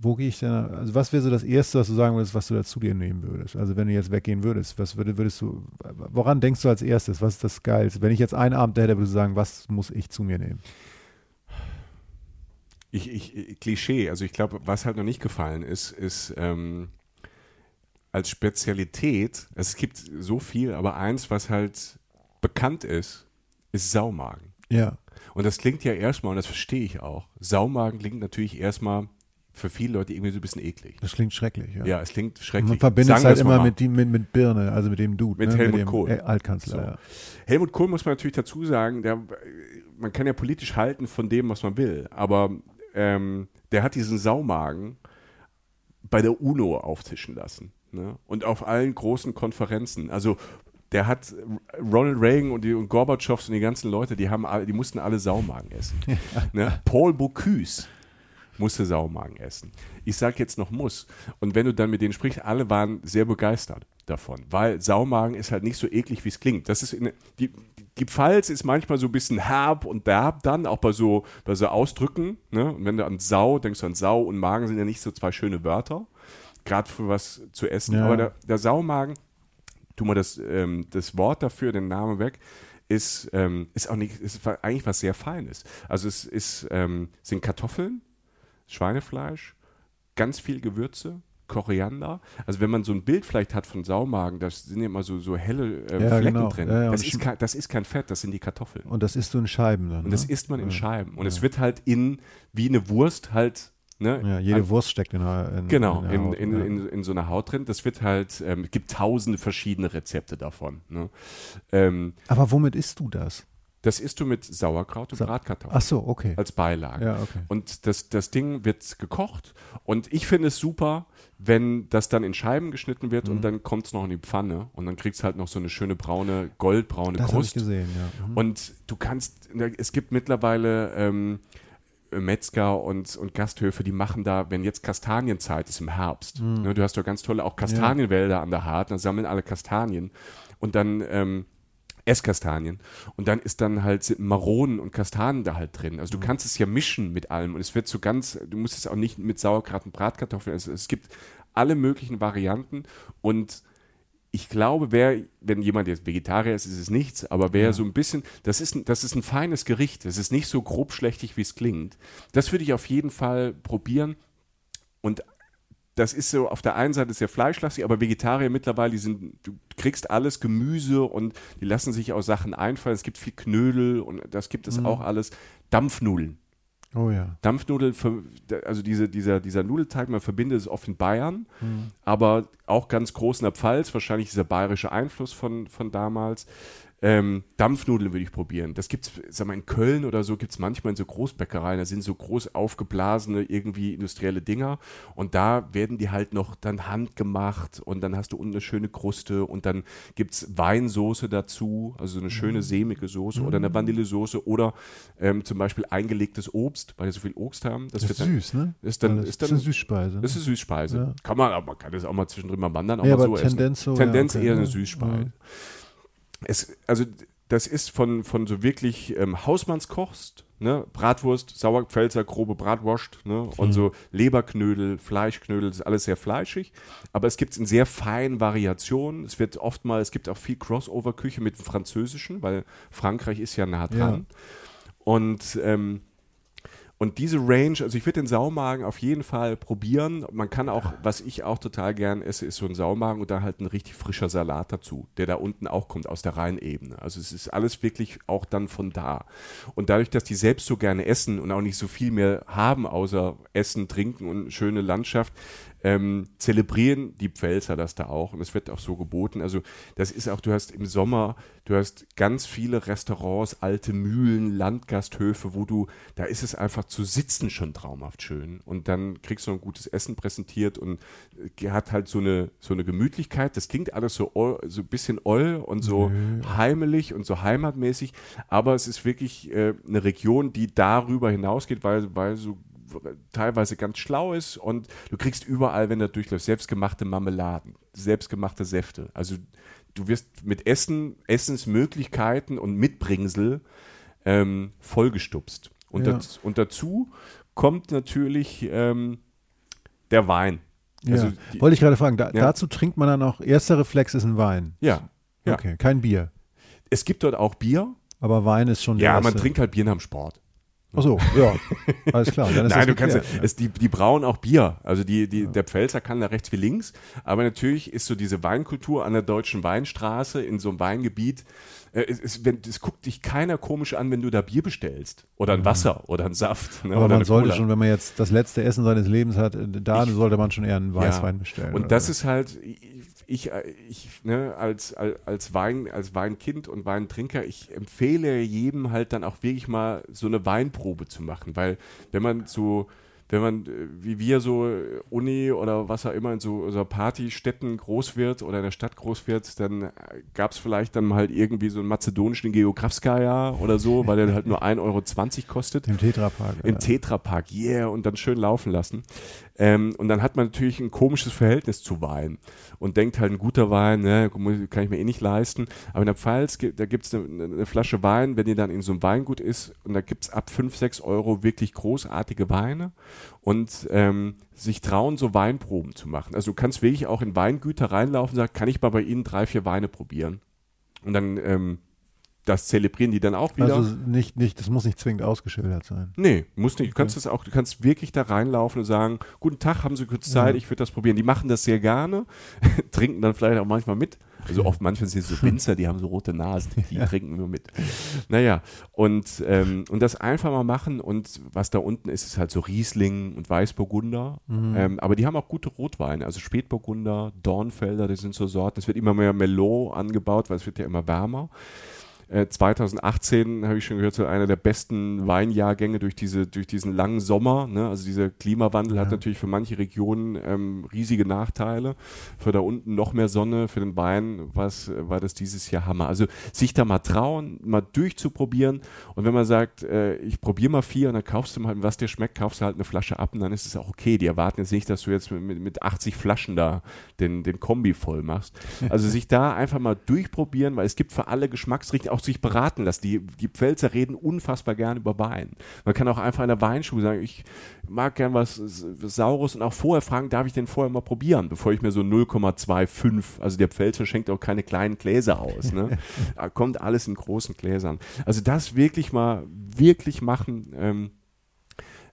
wo gehe ich denn, also was wäre so das Erste, was du sagen würdest, was du dazu dir nehmen würdest? Also wenn du jetzt weggehen würdest, was würde, würdest du, woran denkst du als erstes? Was ist das Geilste? Wenn ich jetzt einen Abend hätte, würdest du sagen, was muss ich zu mir nehmen? Ich, ich, Klischee, also ich glaube, was halt noch nicht gefallen ist, ist ähm, als Spezialität, es gibt so viel, aber eins, was halt bekannt ist, ist Saumagen. Ja. Und das klingt ja erstmal, und das verstehe ich auch, Saumagen klingt natürlich erstmal für viele Leute irgendwie so ein bisschen eklig. Das klingt schrecklich, ja. Ja, es klingt schrecklich. Man verbindet es halt immer mit, die, mit, mit Birne, also mit dem Dude. Mit ne? Helmut mit Kohl. Altkanzler, so. ja. Helmut Kohl muss man natürlich dazu sagen, der, man kann ja politisch halten von dem, was man will, aber ähm, der hat diesen Saumagen bei der UNO auftischen lassen. Ne? Und auf allen großen Konferenzen. Also der hat Ronald Reagan und die und Gorbatschows und die ganzen Leute, die haben alle, die mussten alle Saumagen essen. Ne? Paul Bocuse musste Saumagen essen. Ich sage jetzt noch muss. Und wenn du dann mit denen sprichst, alle waren sehr begeistert davon, weil Saumagen ist halt nicht so eklig, wie es klingt. Das ist in, die, die Pfalz ist manchmal so ein bisschen herb und derb dann, auch bei so, bei so Ausdrücken. Ne? Und wenn du an Sau denkst, du an Sau und Magen sind ja nicht so zwei schöne Wörter, gerade für was zu essen. Ja. Aber der, der Saumagen, tu mal das, ähm, das Wort dafür, den Namen weg, ist, ähm, ist auch nicht, ist eigentlich was sehr Feines. Also es ist, ähm, sind Kartoffeln, Schweinefleisch, ganz viel Gewürze, Koriander. Also wenn man so ein Bild vielleicht hat von Saumagen, da sind ja immer so, so helle äh, Ja, Flecken genau. drin. Ja, ja, das, ist kein, das ist kein Fett, das sind die Kartoffeln. Und das isst du in Scheiben dann. Und das ne? isst man in. Scheiben. Und es wird halt in, wie eine Wurst halt, ne? Ja, jede an- Wurst steckt in, in Genau, in, Haut, in, in so einer Haut drin. Das wird halt, ähm, es gibt tausende verschiedene Rezepte davon. Ne? Ähm, Aber womit isst du das? Das isst du mit Sauerkraut und Sa- Bratkartoffeln Ach so, okay. als Beilage. Ja, okay. Und das, das Ding wird gekocht. Und ich finde es super, wenn das dann in Scheiben geschnitten wird Mhm. und dann kommt es noch in die Pfanne. Und dann kriegst du halt noch so eine schöne braune, goldbraune Das habe ich Krust. gesehen, ja. Mhm. Und du kannst, es gibt mittlerweile ähm, Metzger und, und Gasthöfe, die machen da, wenn jetzt Kastanienzeit ist im Herbst, Mhm. ne, du hast doch ganz tolle auch Kastanienwälder an der Hart, dann sammeln alle Kastanien und dann ähm, Esskastanien und dann ist dann halt sind Maronen und Kastanien da halt drin. Mhm. Also du kannst es ja mischen mit allem und es wird so ganz, du musst es auch nicht mit Sauerkraut und Bratkartoffeln, also es gibt alle möglichen Varianten und ich glaube, wer, wenn jemand jetzt Vegetarier ist, ist es nichts, aber wer so ein bisschen, das ist, ein- das ist ein feines Gericht, das ist nicht so grobschlächtig, wie es klingt. Das würde ich auf jeden Fall probieren. Und das ist so, auf der einen Seite sehr fleischlastig, aber Vegetarier mittlerweile, die sind, du kriegst alles Gemüse und die lassen sich auch Sachen einfallen. Es gibt viel Knödel und das gibt es auch alles. Dampfnudeln. oh ja. Dampfnudeln, also diese, dieser, dieser Nudelteig, man verbindet es oft in Bayern, aber auch ganz groß in der Pfalz, wahrscheinlich dieser bayerische Einfluss von, von damals. Ähm, Dampfnudeln würde ich probieren. Das gibt es, sag mal, in Köln oder so gibt es manchmal in so Großbäckereien, da sind so groß aufgeblasene, irgendwie industrielle Dinger und da werden die halt noch dann handgemacht und dann hast du unten eine schöne Kruste und dann gibt es Weinsoße dazu, also so eine schöne sämige Soße oder eine Vanillesoße oder ähm, zum Beispiel eingelegtes Obst, weil die so viel Obst haben. Das ist wird dann- süß, ne? ist dann- das ist dann- eine Süßspeise. ne? das ist Süßspeise. Ja. Kann man, aber man kann das auch mal zwischendrin mal wandern, auch Ja, mal aber so Tendenz essen. so, ja, Tendenz okay, eher eine ja. Süßspeise. Ja. Es, also das ist von, von so wirklich ähm, Hausmannskost, ne? Bratwurst, Sauerpfälzer, grobe Bratwurst, ne? Und so Leberknödel, Fleischknödel, das ist alles sehr fleischig. Aber es gibt es in sehr feinen Variationen. Es wird oft mal, es gibt auch viel Crossover-Küche mit dem Französischen, weil Frankreich ist ja nah dran. Und ähm, und diese Range, also ich würde den Saumagen auf jeden Fall probieren. Man kann auch, was ich auch total gern esse, ist so ein Saumagen und da halt ein richtig frischer Salat dazu, der da unten auch kommt aus der Rheinebene. Also es ist alles wirklich auch dann von da. Und dadurch, dass die selbst so gerne essen und auch nicht so viel mehr haben, außer Essen, Trinken und schöne Landschaft, ähm, zelebrieren die Pfälzer das da auch und es wird auch so geboten. Also das ist auch, du hast im Sommer, du hast ganz viele Restaurants, alte Mühlen, Landgasthöfe, wo du, da ist es einfach zu sitzen schon traumhaft schön und dann kriegst du ein gutes Essen präsentiert und äh, hat halt so eine, so eine Gemütlichkeit. Das klingt alles so, so ein bisschen oll und so heimelig und so heimatmäßig, aber es ist wirklich äh, eine Region, die darüber hinausgeht, weil, weil so teilweise ganz schlau ist und du kriegst überall, wenn du durchläufst, selbstgemachte Marmeladen, selbstgemachte Säfte. Also du wirst mit Essen, Essensmöglichkeiten und Mitbringsel ähm, vollgestupst. Und, Ja. daz- und dazu kommt natürlich ähm, der Wein. Ja. Also die- Wollte ich gerade fragen, da, Ja. dazu trinkt man dann auch, erster Reflex ist ein Wein. Ja. ja. Okay, kein Bier. Es gibt dort auch Bier. Aber Wein ist schon Ja, der man erste- trinkt halt Bier nach dem Sport. Ach so, ja. Alles klar. Dann ist Nein, du kannst ja, es, die, die brauen auch Bier. Also die, die, der Pfälzer kann da rechts wie links. Aber natürlich ist so diese Weinkultur an der deutschen Weinstraße in so einem Weingebiet. Äh, es, es, wenn, es guckt dich keiner komisch an, wenn du da Bier bestellst. Oder ein Wasser oder ein Saft. Ne, Aber oder man sollte Cola. schon, wenn man jetzt das letzte Essen seines Lebens hat, äh, da Ich- sollte man schon eher einen Weißwein bestellen. Und das ist halt, ich, äh, ich ne, als, als, Wein, als Weinkind und Weintrinker, ich empfehle jedem halt dann auch wirklich mal so eine Weinprobe zu machen, weil wenn man so wenn man, äh, wie wir so äh, Uni oder was auch immer in so, so Partystätten groß wird oder in der Stadt groß wird, dann gab es vielleicht dann halt irgendwie so einen mazedonischen Geografskaya oder so, weil der halt nur 1,20 Euro kostet. Im Tetrapark. Im ja. Tetrapark, yeah, und dann schön laufen lassen. Ähm, und dann hat man natürlich ein komisches Verhältnis zu Wein und denkt halt, ein guter Wein, ne, kann ich mir eh nicht leisten. Aber in der Pfalz, da gibt es eine, eine, Flasche Wein, wenn die dann in so einem Weingut ist, und da gibt es ab 5, 6 Euro wirklich großartige Weine und ähm, sich trauen, so Weinproben zu machen. Also du kannst wirklich auch in Weingüter reinlaufen und sagen, kann ich mal bei Ihnen drei, vier Weine probieren? Und dann ähm, das zelebrieren die dann auch wieder. Also nicht, nicht, das muss nicht zwingend ausgeschildert sein. Nee, muss nicht. Du kannst das auch, du kannst wirklich da reinlaufen und sagen, guten Tag, haben Sie kurz Zeit, ja. ich würde das probieren. Die machen das sehr gerne, trinken dann vielleicht auch manchmal mit. Also oft manchmal sind so Winzer, die haben so rote Nasen, die ja. trinken nur mit. Naja, und, ähm, und das einfach mal machen und was da unten ist, ist halt so Riesling und Weißburgunder. Mhm. Ähm, aber die haben auch gute Rotweine, also Spätburgunder, Dornfelder, das sind so Sorten. Es wird immer mehr Melot angebaut, weil es wird ja immer wärmer. 2018 äh, habe ich schon gehört, so einer der besten Weinjahrgänge durch, diese, durch diesen langen Sommer. Ne? Also dieser Klimawandel ja. hat natürlich für manche Regionen ähm, riesige Nachteile. Für da unten noch mehr Sonne, für den Wein was, war das dieses Jahr Hammer. Also sich da mal trauen, mal durchzuprobieren. Und wenn man sagt, äh, ich probiere mal vier und dann kaufst du mal, was dir schmeckt, kaufst du halt eine Flasche ab und dann ist es auch okay. Die erwarten jetzt nicht, dass du jetzt mit, mit 80 Flaschen da den, den Kombi voll machst. Also sich da einfach mal durchprobieren, weil es gibt für alle Geschmacksrichtungen auch sich beraten lassen. Die, die Pfälzer reden unfassbar gern über Wein. Man kann auch einfach in der Weinschule sagen, ich mag gern was Saures und auch vorher fragen, darf ich den vorher mal probieren, bevor ich mir so 0,25, also der Pfälzer schenkt auch keine kleinen Gläser aus. Ne? da kommt alles in großen Gläsern. Also das wirklich mal, wirklich machen, ähm,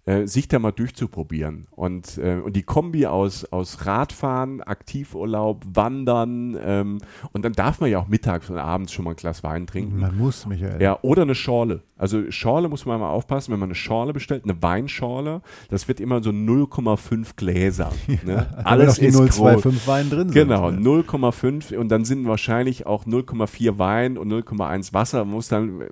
äh, sich da mal durchzuprobieren. Und, äh, und die Kombi aus, aus Radfahren, Aktivurlaub, Wandern ähm, und dann darf man ja auch mittags und abends schon mal ein Glas Wein trinken. Man muss, Michael. Ja, oder eine Schorle. Also Schorle muss man mal aufpassen, wenn man eine Schorle bestellt, eine Weinschorle, das wird immer so 0,5 Gläser. Ne? Ja, Alles ist 0,25 Wein drin sind. Genau, 0,5 und dann sind wahrscheinlich auch 0,4 Wein und 0,1 Wasser. Man muss dann,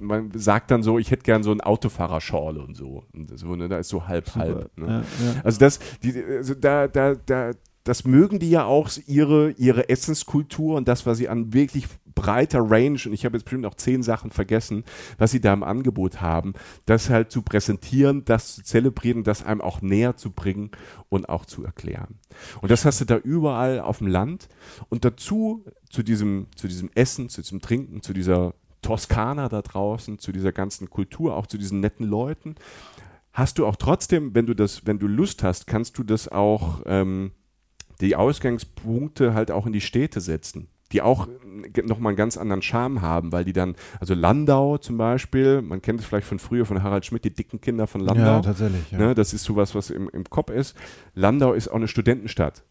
man sagt dann so, ich hätte gern so ein Autofahrerschorle und so. Und so ne? Da ist so halb, Super. halb. Ne? Ja, ja. Also das, die, also da, da, da, das mögen die ja auch, ihre, ihre Essenskultur und das, was sie an wirklich breiter Range, und ich habe jetzt bestimmt noch zehn Sachen vergessen, was sie da im Angebot haben, das halt zu präsentieren, das zu zelebrieren, das einem auch näher zu bringen und auch zu erklären. Und das hast du da überall auf dem Land. Und dazu, zu diesem, zu diesem Essen, zu diesem Trinken, zu dieser Toskana da draußen, zu dieser ganzen Kultur, auch zu diesen netten Leuten, hast du auch trotzdem, wenn du das, wenn du Lust hast, kannst du das auch ähm, die Ausgangspunkte halt auch in die Städte setzen, die auch nochmal einen ganz anderen Charme haben, weil die dann, also Landau zum Beispiel, man kennt es vielleicht von früher von Harald Schmidt, die dicken Kinder von Landau. Ja, tatsächlich. Ja. Ne, das ist sowas, was im, im Kopf ist. Landau ist auch eine Studentenstadt.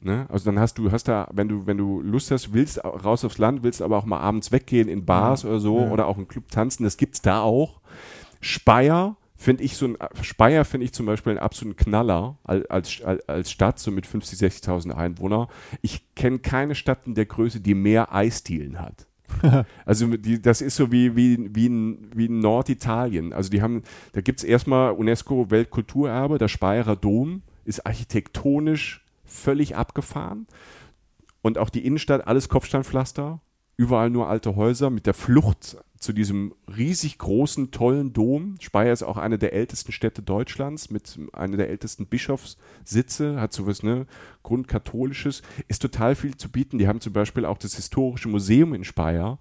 Ne? Also dann hast du, hast da, wenn du, wenn du Lust hast, willst raus aufs Land, willst aber auch mal abends weggehen in Bars ja, oder so oder auch im Club tanzen, das gibt's da auch. Speyer finde ich so ein Speyer finde ich zum Beispiel einen absoluten Knaller als, als, als Stadt, so mit 50, 60.000 Einwohnern. Ich kenne keine Stadt in der Größe, die mehr Eisdielen hat. also die, das ist so wie, wie, wie, in, wie in Norditalien. Also die haben, da gibt es erstmal UNESCO Weltkulturerbe, der Speyerer Dom ist architektonisch völlig abgefahren. Und auch die Innenstadt, alles Kopfsteinpflaster, überall nur alte Häuser mit der Flucht zu diesem riesig großen, tollen Dom. Speyer ist auch eine der ältesten Städte Deutschlands mit einer der ältesten Bischofssitze, hat sowas, ne, Grundkatholisches, ist total viel zu bieten. Die haben zum Beispiel auch das Historische Museum in Speyer.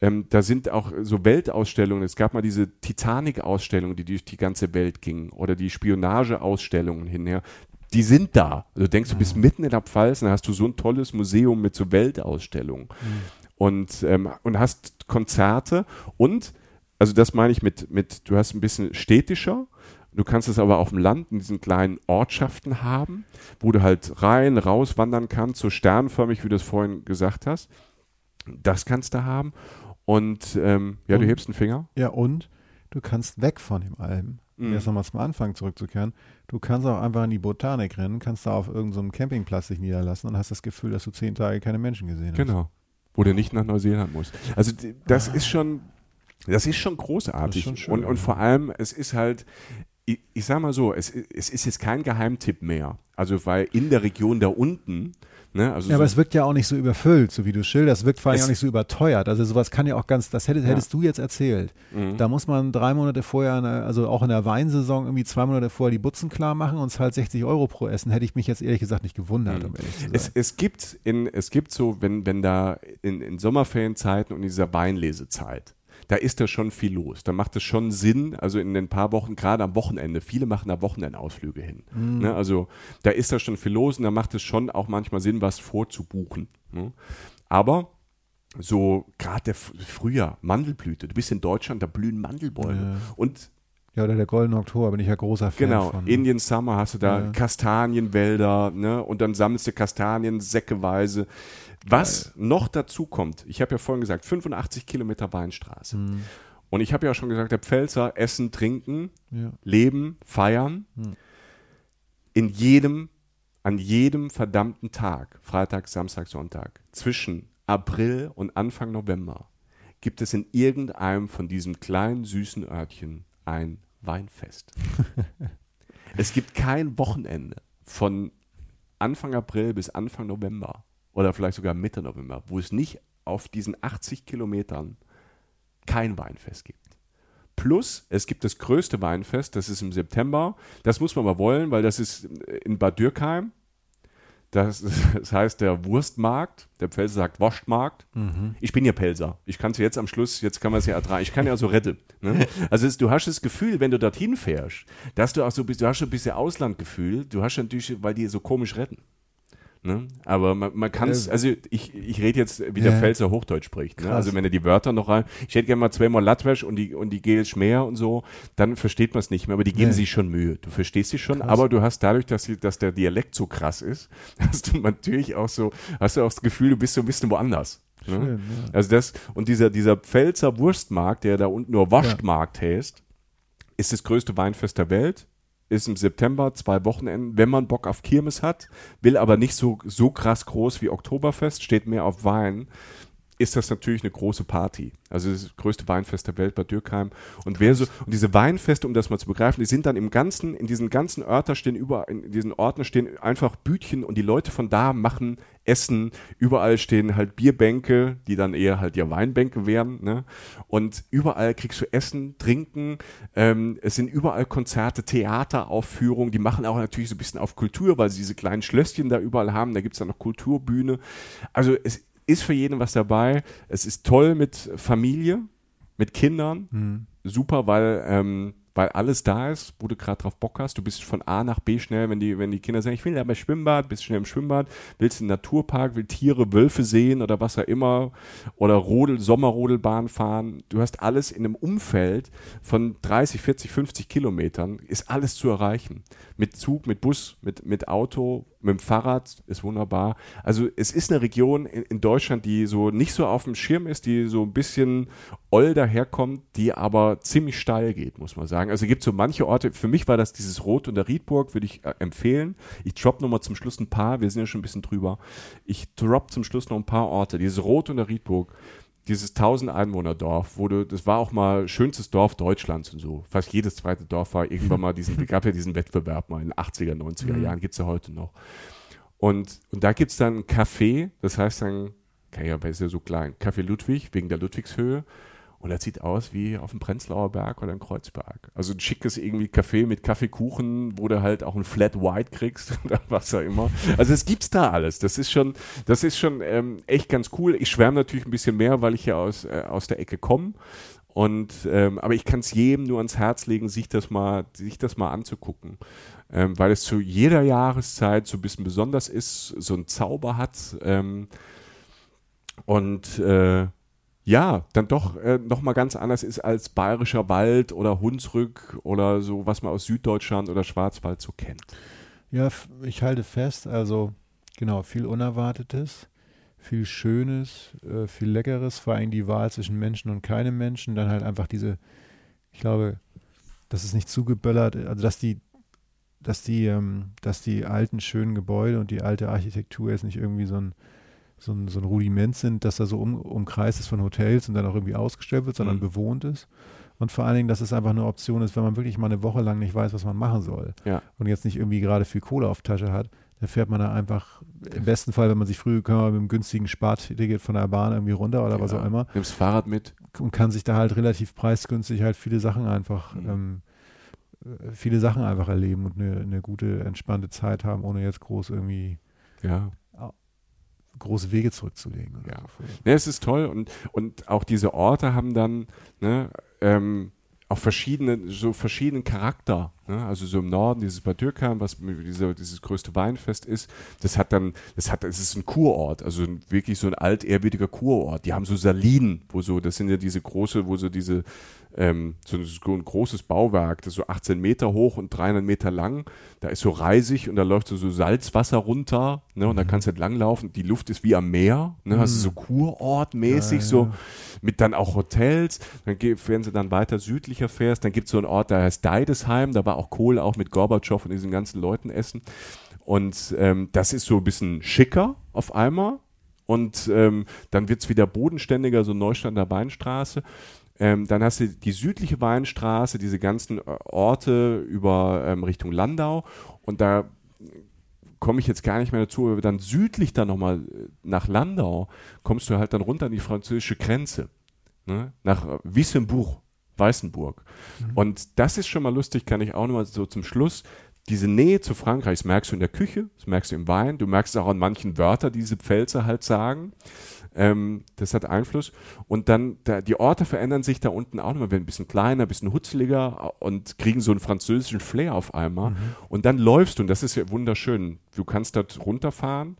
Ähm, da sind auch so Weltausstellungen. Es gab mal diese Titanic-Ausstellung, die durch die ganze Welt ging, oder die Spionage-Ausstellungen hinher die sind da. Also du denkst, du bist mhm. mitten in der Pfalz und dann hast du so ein tolles Museum mit so Weltausstellungen. Mhm und, ähm, und hast Konzerte und, also das meine ich mit, mit, du hast ein bisschen städtischer, du kannst es aber auf dem Land in diesen kleinen Ortschaften haben, wo du halt rein, raus wandern kannst, so sternförmig, wie du es vorhin gesagt hast. Das kannst du haben. Und ähm, ja, und, du hebst einen Finger. Ja, und du kannst weg von dem Alm um jetzt nochmal zum Anfang zurückzukehren, du kannst auch einfach in die Botanik rennen, kannst da auf irgendeinem Campingplatz dich niederlassen und hast das Gefühl, dass du zehn Tage keine Menschen gesehen hast. Genau. Wo du nicht nach Neuseeland musst. Also d- das ist schon, das ist schon großartig. Ist schon und, und vor allem, es ist halt, ich, ich sag mal so, es, es ist jetzt kein Geheimtipp mehr. Also weil in der Region da unten, ne, also Ja, aber so, es wirkt ja auch nicht so überfüllt, so wie du schilderst. Es wirkt vor allem auch nicht so überteuert. Also sowas kann ja auch ganz, das hättest, Ja. hättest du jetzt erzählt. Mhm. Da muss man drei Monate vorher, eine, also auch in der Weinsaison, irgendwie zwei Monate vorher die Butzen klar machen und zahlt 60 Euro pro Essen. Hätte ich mich jetzt ehrlich gesagt nicht gewundert, Mhm. um ehrlich zu sein. Es, es gibt in, es gibt so, wenn, wenn da in, in Sommerferienzeiten und in dieser Weinlesezeit, da ist da schon viel los. Da macht es schon Sinn, also in den paar Wochen, gerade am Wochenende, viele machen da Wochenendausflüge hin. Ne? Also da ist da schon viel los und da macht es schon auch manchmal Sinn, was vorzubuchen. Ne? Aber so gerade der Frühjahr, Mandelblüte, du bist in Deutschland, da blühen Mandelbäume. Ja. Und ja, oder der Goldene Oktober, bin ich ja großer Fan Genau, von. ne? Indian Summer hast du da Ja. Kastanienwälder, ne? Und dann sammelst du Kastanien säckeweise. Was noch dazu kommt, ich habe ja vorhin gesagt, 85 Kilometer Weinstraße. Hm, Und ich habe ja schon gesagt, der Pfälzer, essen, trinken, ja. leben, feiern. Hm. In jedem, an jedem verdammten Tag, Freitag, Samstag, Sonntag, zwischen April und Anfang November, gibt es in irgendeinem von diesen kleinen, süßen Örtchen ein Weinfest. es gibt kein Wochenende von Anfang April bis Anfang November oder vielleicht sogar Mitte November, wo es nicht auf diesen 80 Kilometern kein Weinfest gibt. Plus, es gibt das größte Weinfest, das ist im September. Das muss man mal wollen, weil das ist in Bad Dürkheim. Das, das heißt der Wurstmarkt. Der Pfälzer sagt Wurstmarkt. Ich bin ja Pelzer. Ich kann es jetzt am Schluss, jetzt kann man es ja ertragen. Ich kann ja so retten. Ne? Also es, du hast das Gefühl, wenn du dorthin fährst, dass du auch so bist, du hast schon ein bisschen Auslandgefühl. Du hast natürlich, weil die so komisch retten. Ne? Aber man, man kann es, also ich, ich rede jetzt, wie der Ja. Pfälzer Hochdeutsch spricht. Ne? Also wenn er die Wörter noch rein, ich hätte gerne mal zweimal Latwisch und die, und die Gels mehr und so, dann versteht man es nicht mehr. Aber die geben Nee. sich schon Mühe. Du verstehst sie schon, Krass. aber du hast dadurch, dass, sie, dass der Dialekt so krass ist, hast du natürlich auch so, hast du auch das Gefühl, du bist so ein bisschen woanders. Ne? Schön, ja. Also das, und dieser, dieser Pfälzer Wurstmarkt, der da unten nur Wurstmarkt heißt, ist das größte Weinfest der Welt. Ist im September, zwei Wochenenden, wenn man Bock auf Kirmes hat, will aber nicht so, so krass groß wie Oktoberfest, steht mehr auf Wein, ist das natürlich eine große Party. Also das größte Weinfest der Welt bei Dürkheim. Und wer so, und diese Weinfeste, um das mal zu begreifen, die sind dann im ganzen, in diesen ganzen Örtern stehen überall, in diesen Orten stehen einfach Bütchen und die Leute von da machen Essen. Überall stehen halt Bierbänke, die dann eher halt ja Weinbänke wären, ne? Und überall kriegst du Essen, Trinken. Ähm, es sind überall Konzerte, Theateraufführungen. Die machen auch natürlich so ein bisschen auf Kultur, weil sie diese kleinen Schlösschen da überall haben. Da gibt es dann noch Kulturbühne. Also es ist für jeden was dabei. Es ist toll mit Familie, mit Kindern. Hm. Super, weil, ähm, weil alles da ist, wo du gerade drauf Bock hast. Du bist von A nach B schnell, wenn die, wenn die Kinder sagen, ich will ja bei Schwimmbad, bist schnell im Schwimmbad, willst in den Naturpark, will Tiere, Wölfe sehen oder was auch immer oder Rodel, Sommerrodelbahn fahren. Du hast alles in einem Umfeld von 30, 40, 50 Kilometern, ist alles zu erreichen. Mit Zug, mit Bus, mit, mit Auto, mit dem Fahrrad, ist wunderbar. Also es ist eine Region in, in Deutschland, die so nicht so auf dem Schirm ist, die so ein bisschen oll daherkommt, die aber ziemlich steil geht, muss man sagen. Also es gibt so manche Orte, für mich war das dieses Rot und der Riedburg, würde ich äh, empfehlen. Ich drop nochmal zum Schluss ein paar, wir sind ja schon ein bisschen drüber. Ich drop zum Schluss noch ein paar Orte. Dieses Rot und der Riedburg, dieses 1000 Einwohner Dorf, du, das war auch mal schönstes Dorf Deutschlands und so. Fast jedes zweite Dorf war irgendwann mal diesen, gab ja diesen Wettbewerb mal in den 80er, 90er Jahren, gibt es ja heute noch. Und, und da gibt es dann ein Café, das heißt dann, ja, weil es ja so klein, Café Ludwig, wegen der Ludwigshöhe. Und das sieht aus wie auf dem Prenzlauer Berg oder in Kreuzberg. Also ein schickes irgendwie Café mit Kaffeekuchen, wo du halt auch ein Flat White kriegst oder was auch immer. Also es gibt's da alles. Das ist schon, das ist schon ähm, echt ganz cool. Ich schwärme natürlich ein bisschen mehr, weil ich ja aus, äh, aus der Ecke komme. Und ähm, aber ich kann es jedem nur ans Herz legen, sich das mal, sich das mal anzugucken. Ähm, weil es zu jeder Jahreszeit so ein bisschen besonders ist, so einen Zauber hat. Ähm, und äh, ja, dann doch äh, nochmal ganz anders ist als bayerischer Wald oder Hunsrück oder so, was man aus Süddeutschland oder Schwarzwald so kennt. Ja, ich halte fest, also genau, viel Unerwartetes, viel Schönes, äh, viel Leckeres, vor allem die Wahl zwischen Menschen und keinem Menschen, dann halt einfach diese, ich glaube, dass es nicht zugeböllert, also dass die, dass die, ähm, dass die alten schönen Gebäude und die alte Architektur jetzt nicht irgendwie so ein, so ein, so ein Rudiment sind, dass da so um, umkreist ist von Hotels und dann auch irgendwie ausgestellt wird, sondern mhm. bewohnt ist. Und vor allen Dingen, dass es einfach eine Option ist, wenn man wirklich mal eine Woche lang nicht weiß, was man machen soll ja. und jetzt nicht irgendwie gerade viel Kohle auf Tasche hat, dann fährt man da einfach, im besten Fall, wenn man sich früh kann, mit einem günstigen Sparticket von der Bahn irgendwie runter oder ja, was auch immer. Nimmst Fahrrad mit. Und kann sich da halt relativ preisgünstig halt viele Sachen einfach, mhm. ähm, äh, viele Sachen einfach erleben und eine, eine gute, entspannte Zeit haben, ohne jetzt groß irgendwie ja große Wege zurückzulegen. Ja. ja, es ist toll und, und auch diese Orte haben dann ne, ähm, auch verschiedene, so verschiedenen Charakter. Ne? Also so im Norden, dieses Bad Dürkheim, was diese, dieses größte Weinfest ist, das hat dann, das hat, es ist ein Kurort, also wirklich so ein altehrwürdiger Kurort. Die haben so Salinen, wo so, das sind ja diese große, wo so diese ähm, so ein großes Bauwerk, das ist so 18 Meter hoch und 300 Meter lang. Da ist so reisig und da läuft so, so Salzwasser runter ne, und da mhm. kannst du entlang laufen. Die Luft ist wie am Meer, ne, also so Kurortmäßig, ja, so mit dann auch Hotels. Dann wenn du dann weiter südlicher fährst, dann gibt es so einen Ort, der heißt Deidesheim, da war auch Kohl auch mit Gorbatschow und diesen ganzen Leuten essen. Und ähm, das ist so ein bisschen schicker auf einmal. Und ähm, dann wird es wieder bodenständiger, so Neustander Weinstraße. Ähm, dann hast du die südliche Weinstraße, diese ganzen äh, Orte über ähm, Richtung Landau und da komme ich jetzt gar nicht mehr dazu, aber dann südlich dann nochmal äh, nach Landau kommst du halt dann runter an die französische Grenze, ne? nach äh, Wissembourg, Weißenburg. Mhm. Und das ist schon mal lustig, kann ich auch nochmal so zum Schluss. Diese Nähe zu Frankreich, das merkst du in der Küche, das merkst du im Wein, du merkst es auch an manchen Wörtern, die diese Pfälzer halt sagen. Ähm, das hat Einfluss. Und dann, da, die Orte verändern sich da unten auch nochmal, werden ein bisschen kleiner, ein bisschen hutzeliger und kriegen so einen französischen Flair auf einmal. Mhm. Und dann läufst du, und das ist ja wunderschön. Du kannst dort runterfahren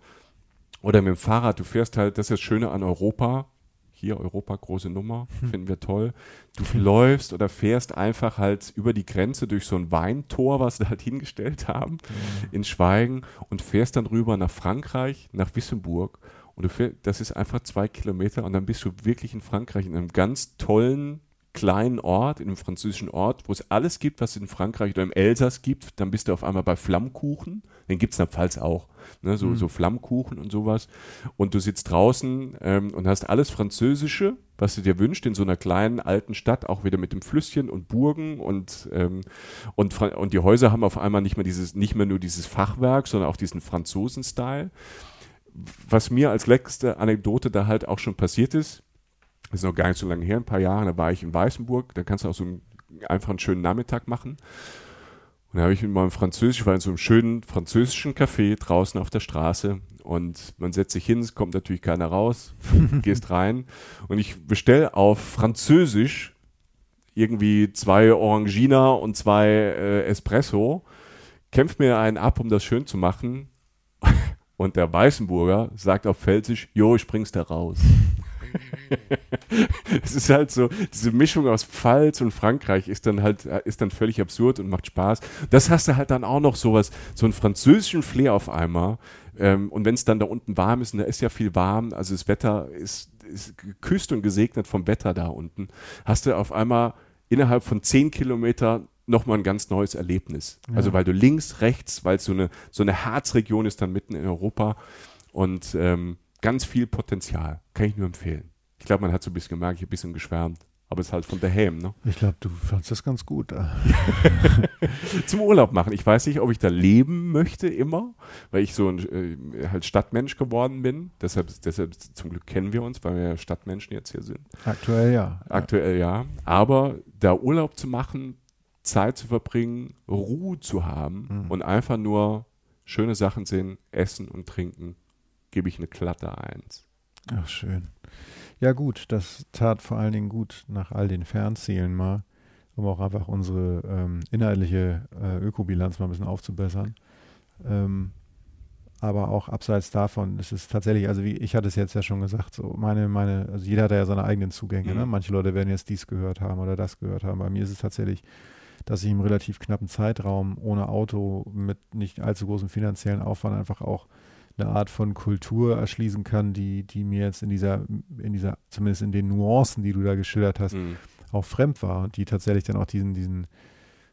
oder mit dem Fahrrad, du fährst halt, das ist das Schöne an Europa. Hier Europa, große Nummer, hm. finden wir toll. Du läufst oder fährst einfach halt über die Grenze durch so ein Weintor, was sie halt hingestellt haben, mhm. in Schweigen und fährst dann rüber nach Frankreich, nach Wissemburg und du fährst, das ist einfach zwei Kilometer und dann bist du wirklich in Frankreich, in einem ganz tollen, kleinen Ort, in einem französischen Ort, wo es alles gibt, was es in Frankreich oder im Elsass gibt. Dann bist du auf einmal bei Flammkuchen. Den gibt es in der Pfalz auch. Ne, so, mhm. so Flammkuchen und sowas. Und du sitzt draußen ähm, und hast alles Französische, was du dir wünschst, in so einer kleinen alten Stadt, auch wieder mit dem Flüsschen und Burgen und, ähm, und, und die Häuser haben auf einmal nicht mehr dieses, nicht mehr nur dieses Fachwerk, sondern auch diesen Franzosen-Style was mir als letzte Anekdote da halt auch schon passiert ist, ist noch gar nicht so lange her, ein paar Jahre, da war ich in Weißenburg, da kannst du auch so einen, einfach einen schönen Nachmittag machen. Und da habe ich mit meinem Französisch, ich war in so einem schönen französischen Café draußen auf der Straße und man setzt sich hin, es kommt natürlich keiner raus, gehst rein und ich bestelle auf Französisch irgendwie zwei Orangina und zwei äh, Espresso, kämpft mir einen ab, um das schön zu machen und der Weißenburger sagt auf Pfälzisch, jo, ich bring's da raus. es ist halt so, diese Mischung aus Pfalz und Frankreich ist dann halt, ist dann völlig absurd und macht Spaß. Das hast du halt dann auch noch sowas, so einen französischen Flair auf einmal. Ähm, und wenn es dann da unten warm ist, und da ist ja viel warm, also das Wetter ist, ist geküsst und gesegnet vom Wetter da unten, hast du auf einmal innerhalb von zehn Kilometern nochmal ein ganz neues Erlebnis. Ja. Also weil du links, rechts, weil es so eine, so eine Harzregion ist dann mitten in Europa und ähm, ganz viel Potenzial. Kann ich nur empfehlen. Ich glaube, man hat so ein bisschen gemerkt, ich habe ein bisschen geschwärmt. Aber es ist halt von daheim, ne? Ich glaube, du fandest das ganz gut. Zum Urlaub machen. Ich weiß nicht, ob ich da leben möchte immer, weil ich so ein äh, halt Stadtmensch geworden bin. Deshalb, deshalb zum Glück kennen wir uns, weil wir Stadtmenschen jetzt hier sind. Aktuell ja. Aktuell ja. Aber da Urlaub zu machen, Zeit zu verbringen, Ruhe zu haben mhm. und einfach nur schöne Sachen sehen, essen und trinken, gebe ich eine glatte Eins. Ach, schön. Ja, gut, das tat vor allen Dingen gut nach all den Fernzielen mal, um auch einfach unsere ähm, inhaltliche äh, Ökobilanz mal ein bisschen aufzubessern. Ähm, aber auch abseits davon ist es tatsächlich, also wie ich hatte es jetzt ja schon gesagt, so meine, meine, also jeder hat ja seine eigenen Zugänge. Ne? Mhm. Ne? Manche Leute werden jetzt dies gehört haben oder das gehört haben. Bei mir ist es tatsächlich dass ich im relativ knappen Zeitraum ohne Auto mit nicht allzu großem finanziellen Aufwand einfach auch eine Art von Kultur erschließen kann, die, die mir jetzt in dieser, in dieser, zumindest in den Nuancen, die du da geschildert hast, mhm. auch fremd war und die tatsächlich dann auch diesen, diesen,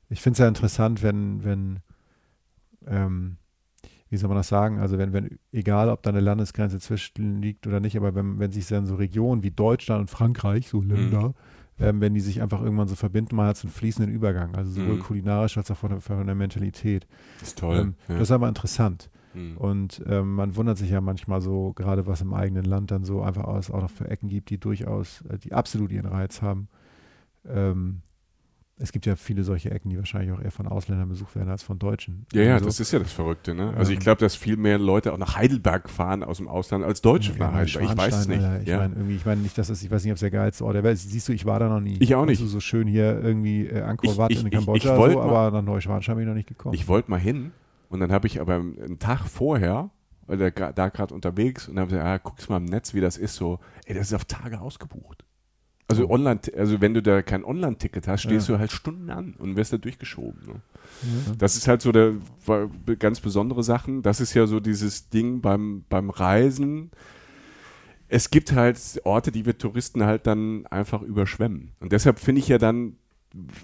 Ich finde es ja interessant, wenn, wenn, ähm, wie soll man das sagen, also wenn, wenn, egal ob da eine Landesgrenze zwischen liegt oder nicht, aber wenn, wenn sich dann so Regionen wie Deutschland und Frankreich, so Länder, mhm. ähm, wenn die sich einfach irgendwann so verbinden, man hat so einen fließenden Übergang, also sowohl mhm. kulinarisch als auch von der, von der Mentalität. Das ist toll. Ähm, ja. Das ist aber interessant. Mhm. Und ähm, man wundert sich ja manchmal so, gerade was im eigenen Land dann so einfach aus, auch noch für Ecken gibt, die durchaus, äh, die absolut ihren Reiz haben. Ähm, es gibt ja viele solche Ecken, die wahrscheinlich auch eher von Ausländern besucht werden als von Deutschen. Ja, ja, also, das ist ja das Verrückte. Ne? Also ich glaube, dass viel mehr Leute auch nach Heidelberg fahren aus dem Ausland als Deutsche ja, nach Heidelberg. Ich weiß es nicht. ich ja. meine irgendwie, ich meine nicht, dass das, ich weiß nicht, ob es der geilste Ort der Welt ist. Siehst du, ich war da noch nie. Ich auch nicht. Also so schön hier irgendwie äh, Angkor Wat in Kambodscha, so, mal, aber nach Neuschwanstein bin ich noch nicht gekommen. Ich wollte mal hin und dann habe ich aber einen Tag vorher weil der da gerade unterwegs und dann habe ich gesagt, ah, guck's mal im Netz, wie das ist, so, ey, das ist auf Tage ausgebucht. Also online, also wenn du da kein Online-Ticket hast, stehst ja. du halt Stunden an und wirst da durchgeschoben. Ne? Ja. Das ist halt so der ganz besondere Sachen. Das ist ja so dieses Ding beim, beim Reisen. Es gibt halt Orte, die wir Touristen halt dann einfach überschwemmen. Und deshalb finde ich ja dann,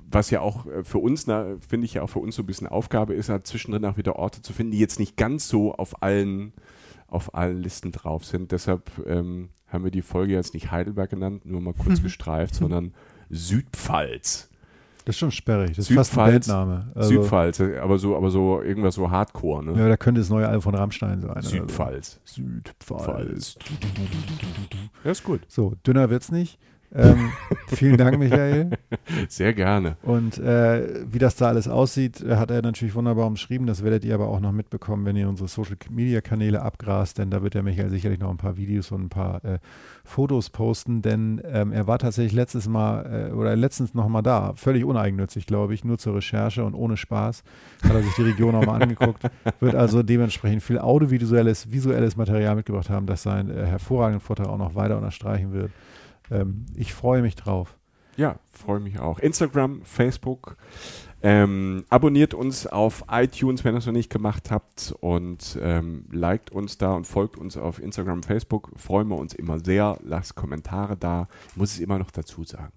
was ja auch für uns, finde ich ja auch für uns so ein bisschen Aufgabe ist, halt zwischendrin auch wieder Orte zu finden, die jetzt nicht ganz so auf allen, auf allen Listen drauf sind. Deshalb ähm, haben wir die Folge jetzt nicht Heidelberg genannt, nur mal kurz gestreift, sondern Südpfalz. Das ist schon sperrig. Das Südpfalz, ist fast ein Bandname. Also Südpfalz, aber so, aber so irgendwas so Hardcore, ne? Ja, da könnte das neue Album von Rammstein sein. Südpfalz. So. Südpfalz. Ja, ist gut. So, dünner wird's nicht. Ähm, vielen Dank, Michael. Sehr gerne. Und äh, wie das da alles aussieht, hat er natürlich wunderbar umschrieben. Das werdet ihr aber auch noch mitbekommen, wenn ihr unsere Social Media Kanäle abgrast, denn da wird der Michael sicherlich noch ein paar Videos und ein paar äh, Fotos posten, denn ähm, er war tatsächlich letztes Mal äh, oder letztens noch mal da, völlig uneigennützig, glaube ich, nur zur Recherche und ohne Spaß. Hat er sich die Region auch mal angeguckt, wird also dementsprechend viel audiovisuelles, visuelles Material mitgebracht haben, das seinen äh, hervorragenden Vorteil auch noch weiter unterstreichen wird ähm, ich freue mich drauf. Ja, freue mich auch. Instagram, Facebook. Ähm, abonniert uns auf iTunes, wenn ihr es noch nicht gemacht habt und ähm, liked uns da und folgt uns auf Instagram, Facebook. Freuen wir uns immer sehr. Lasst Kommentare da. Ich muss es immer noch dazu sagen.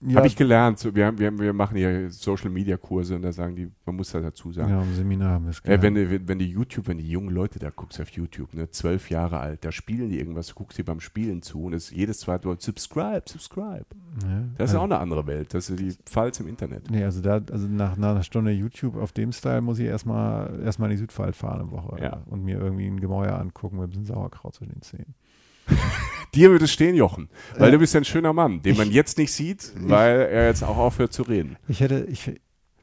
Ja. Habe ich gelernt. Wir, haben, wir, haben, wir machen hier Social Media Kurse und da sagen die, man muss da dazu sagen. Ja, im Seminar haben wir es äh, wenn, die, wenn die YouTube, wenn die jungen Leute da guckst auf YouTube, ne, zwölf Jahre alt, da spielen die irgendwas, du guckst sie beim Spielen zu und es jedes zweite Wort subscribe, subscribe. Ja, das ist also, auch eine andere Welt. Das ist die Pfalz im Internet. Nee, also da, also nach, nach einer Stunde YouTube auf dem Style muss ich erstmal erstmal in die Südpfalz fahren eine Woche ja. und mir irgendwie ein Gemäuer angucken mit ein bisschen Sauerkraut zwischen den Zähnen. Dir würde es stehen, Jochen. Weil äh, du bist ein schöner Mann, den man jetzt nicht sieht, weil er jetzt auch aufhört zu reden. Ich hätte, ich,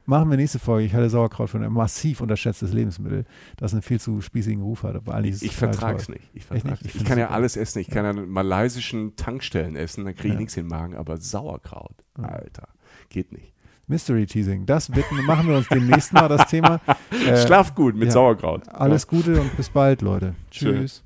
machen wir nächste Folge. Ich halte Sauerkraut für ein massiv unterschätztes Lebensmittel, das einen viel zu spießigen Ruf hat. Aber eigentlich ich vertrage es nicht. Ich, vertrag's nicht. ich, ich kann ja alles essen. Ich kann ja malaysischen Tankstellen essen, dann kriege ich ja. nichts in den Magen. Aber Sauerkraut, Alter, geht nicht. Mystery Teasing. Das bitten, machen wir uns demnächst mal das Thema. Äh, Schlaf gut mit ja, Sauerkraut. Alles Gute und bis bald, Leute. Tschüss.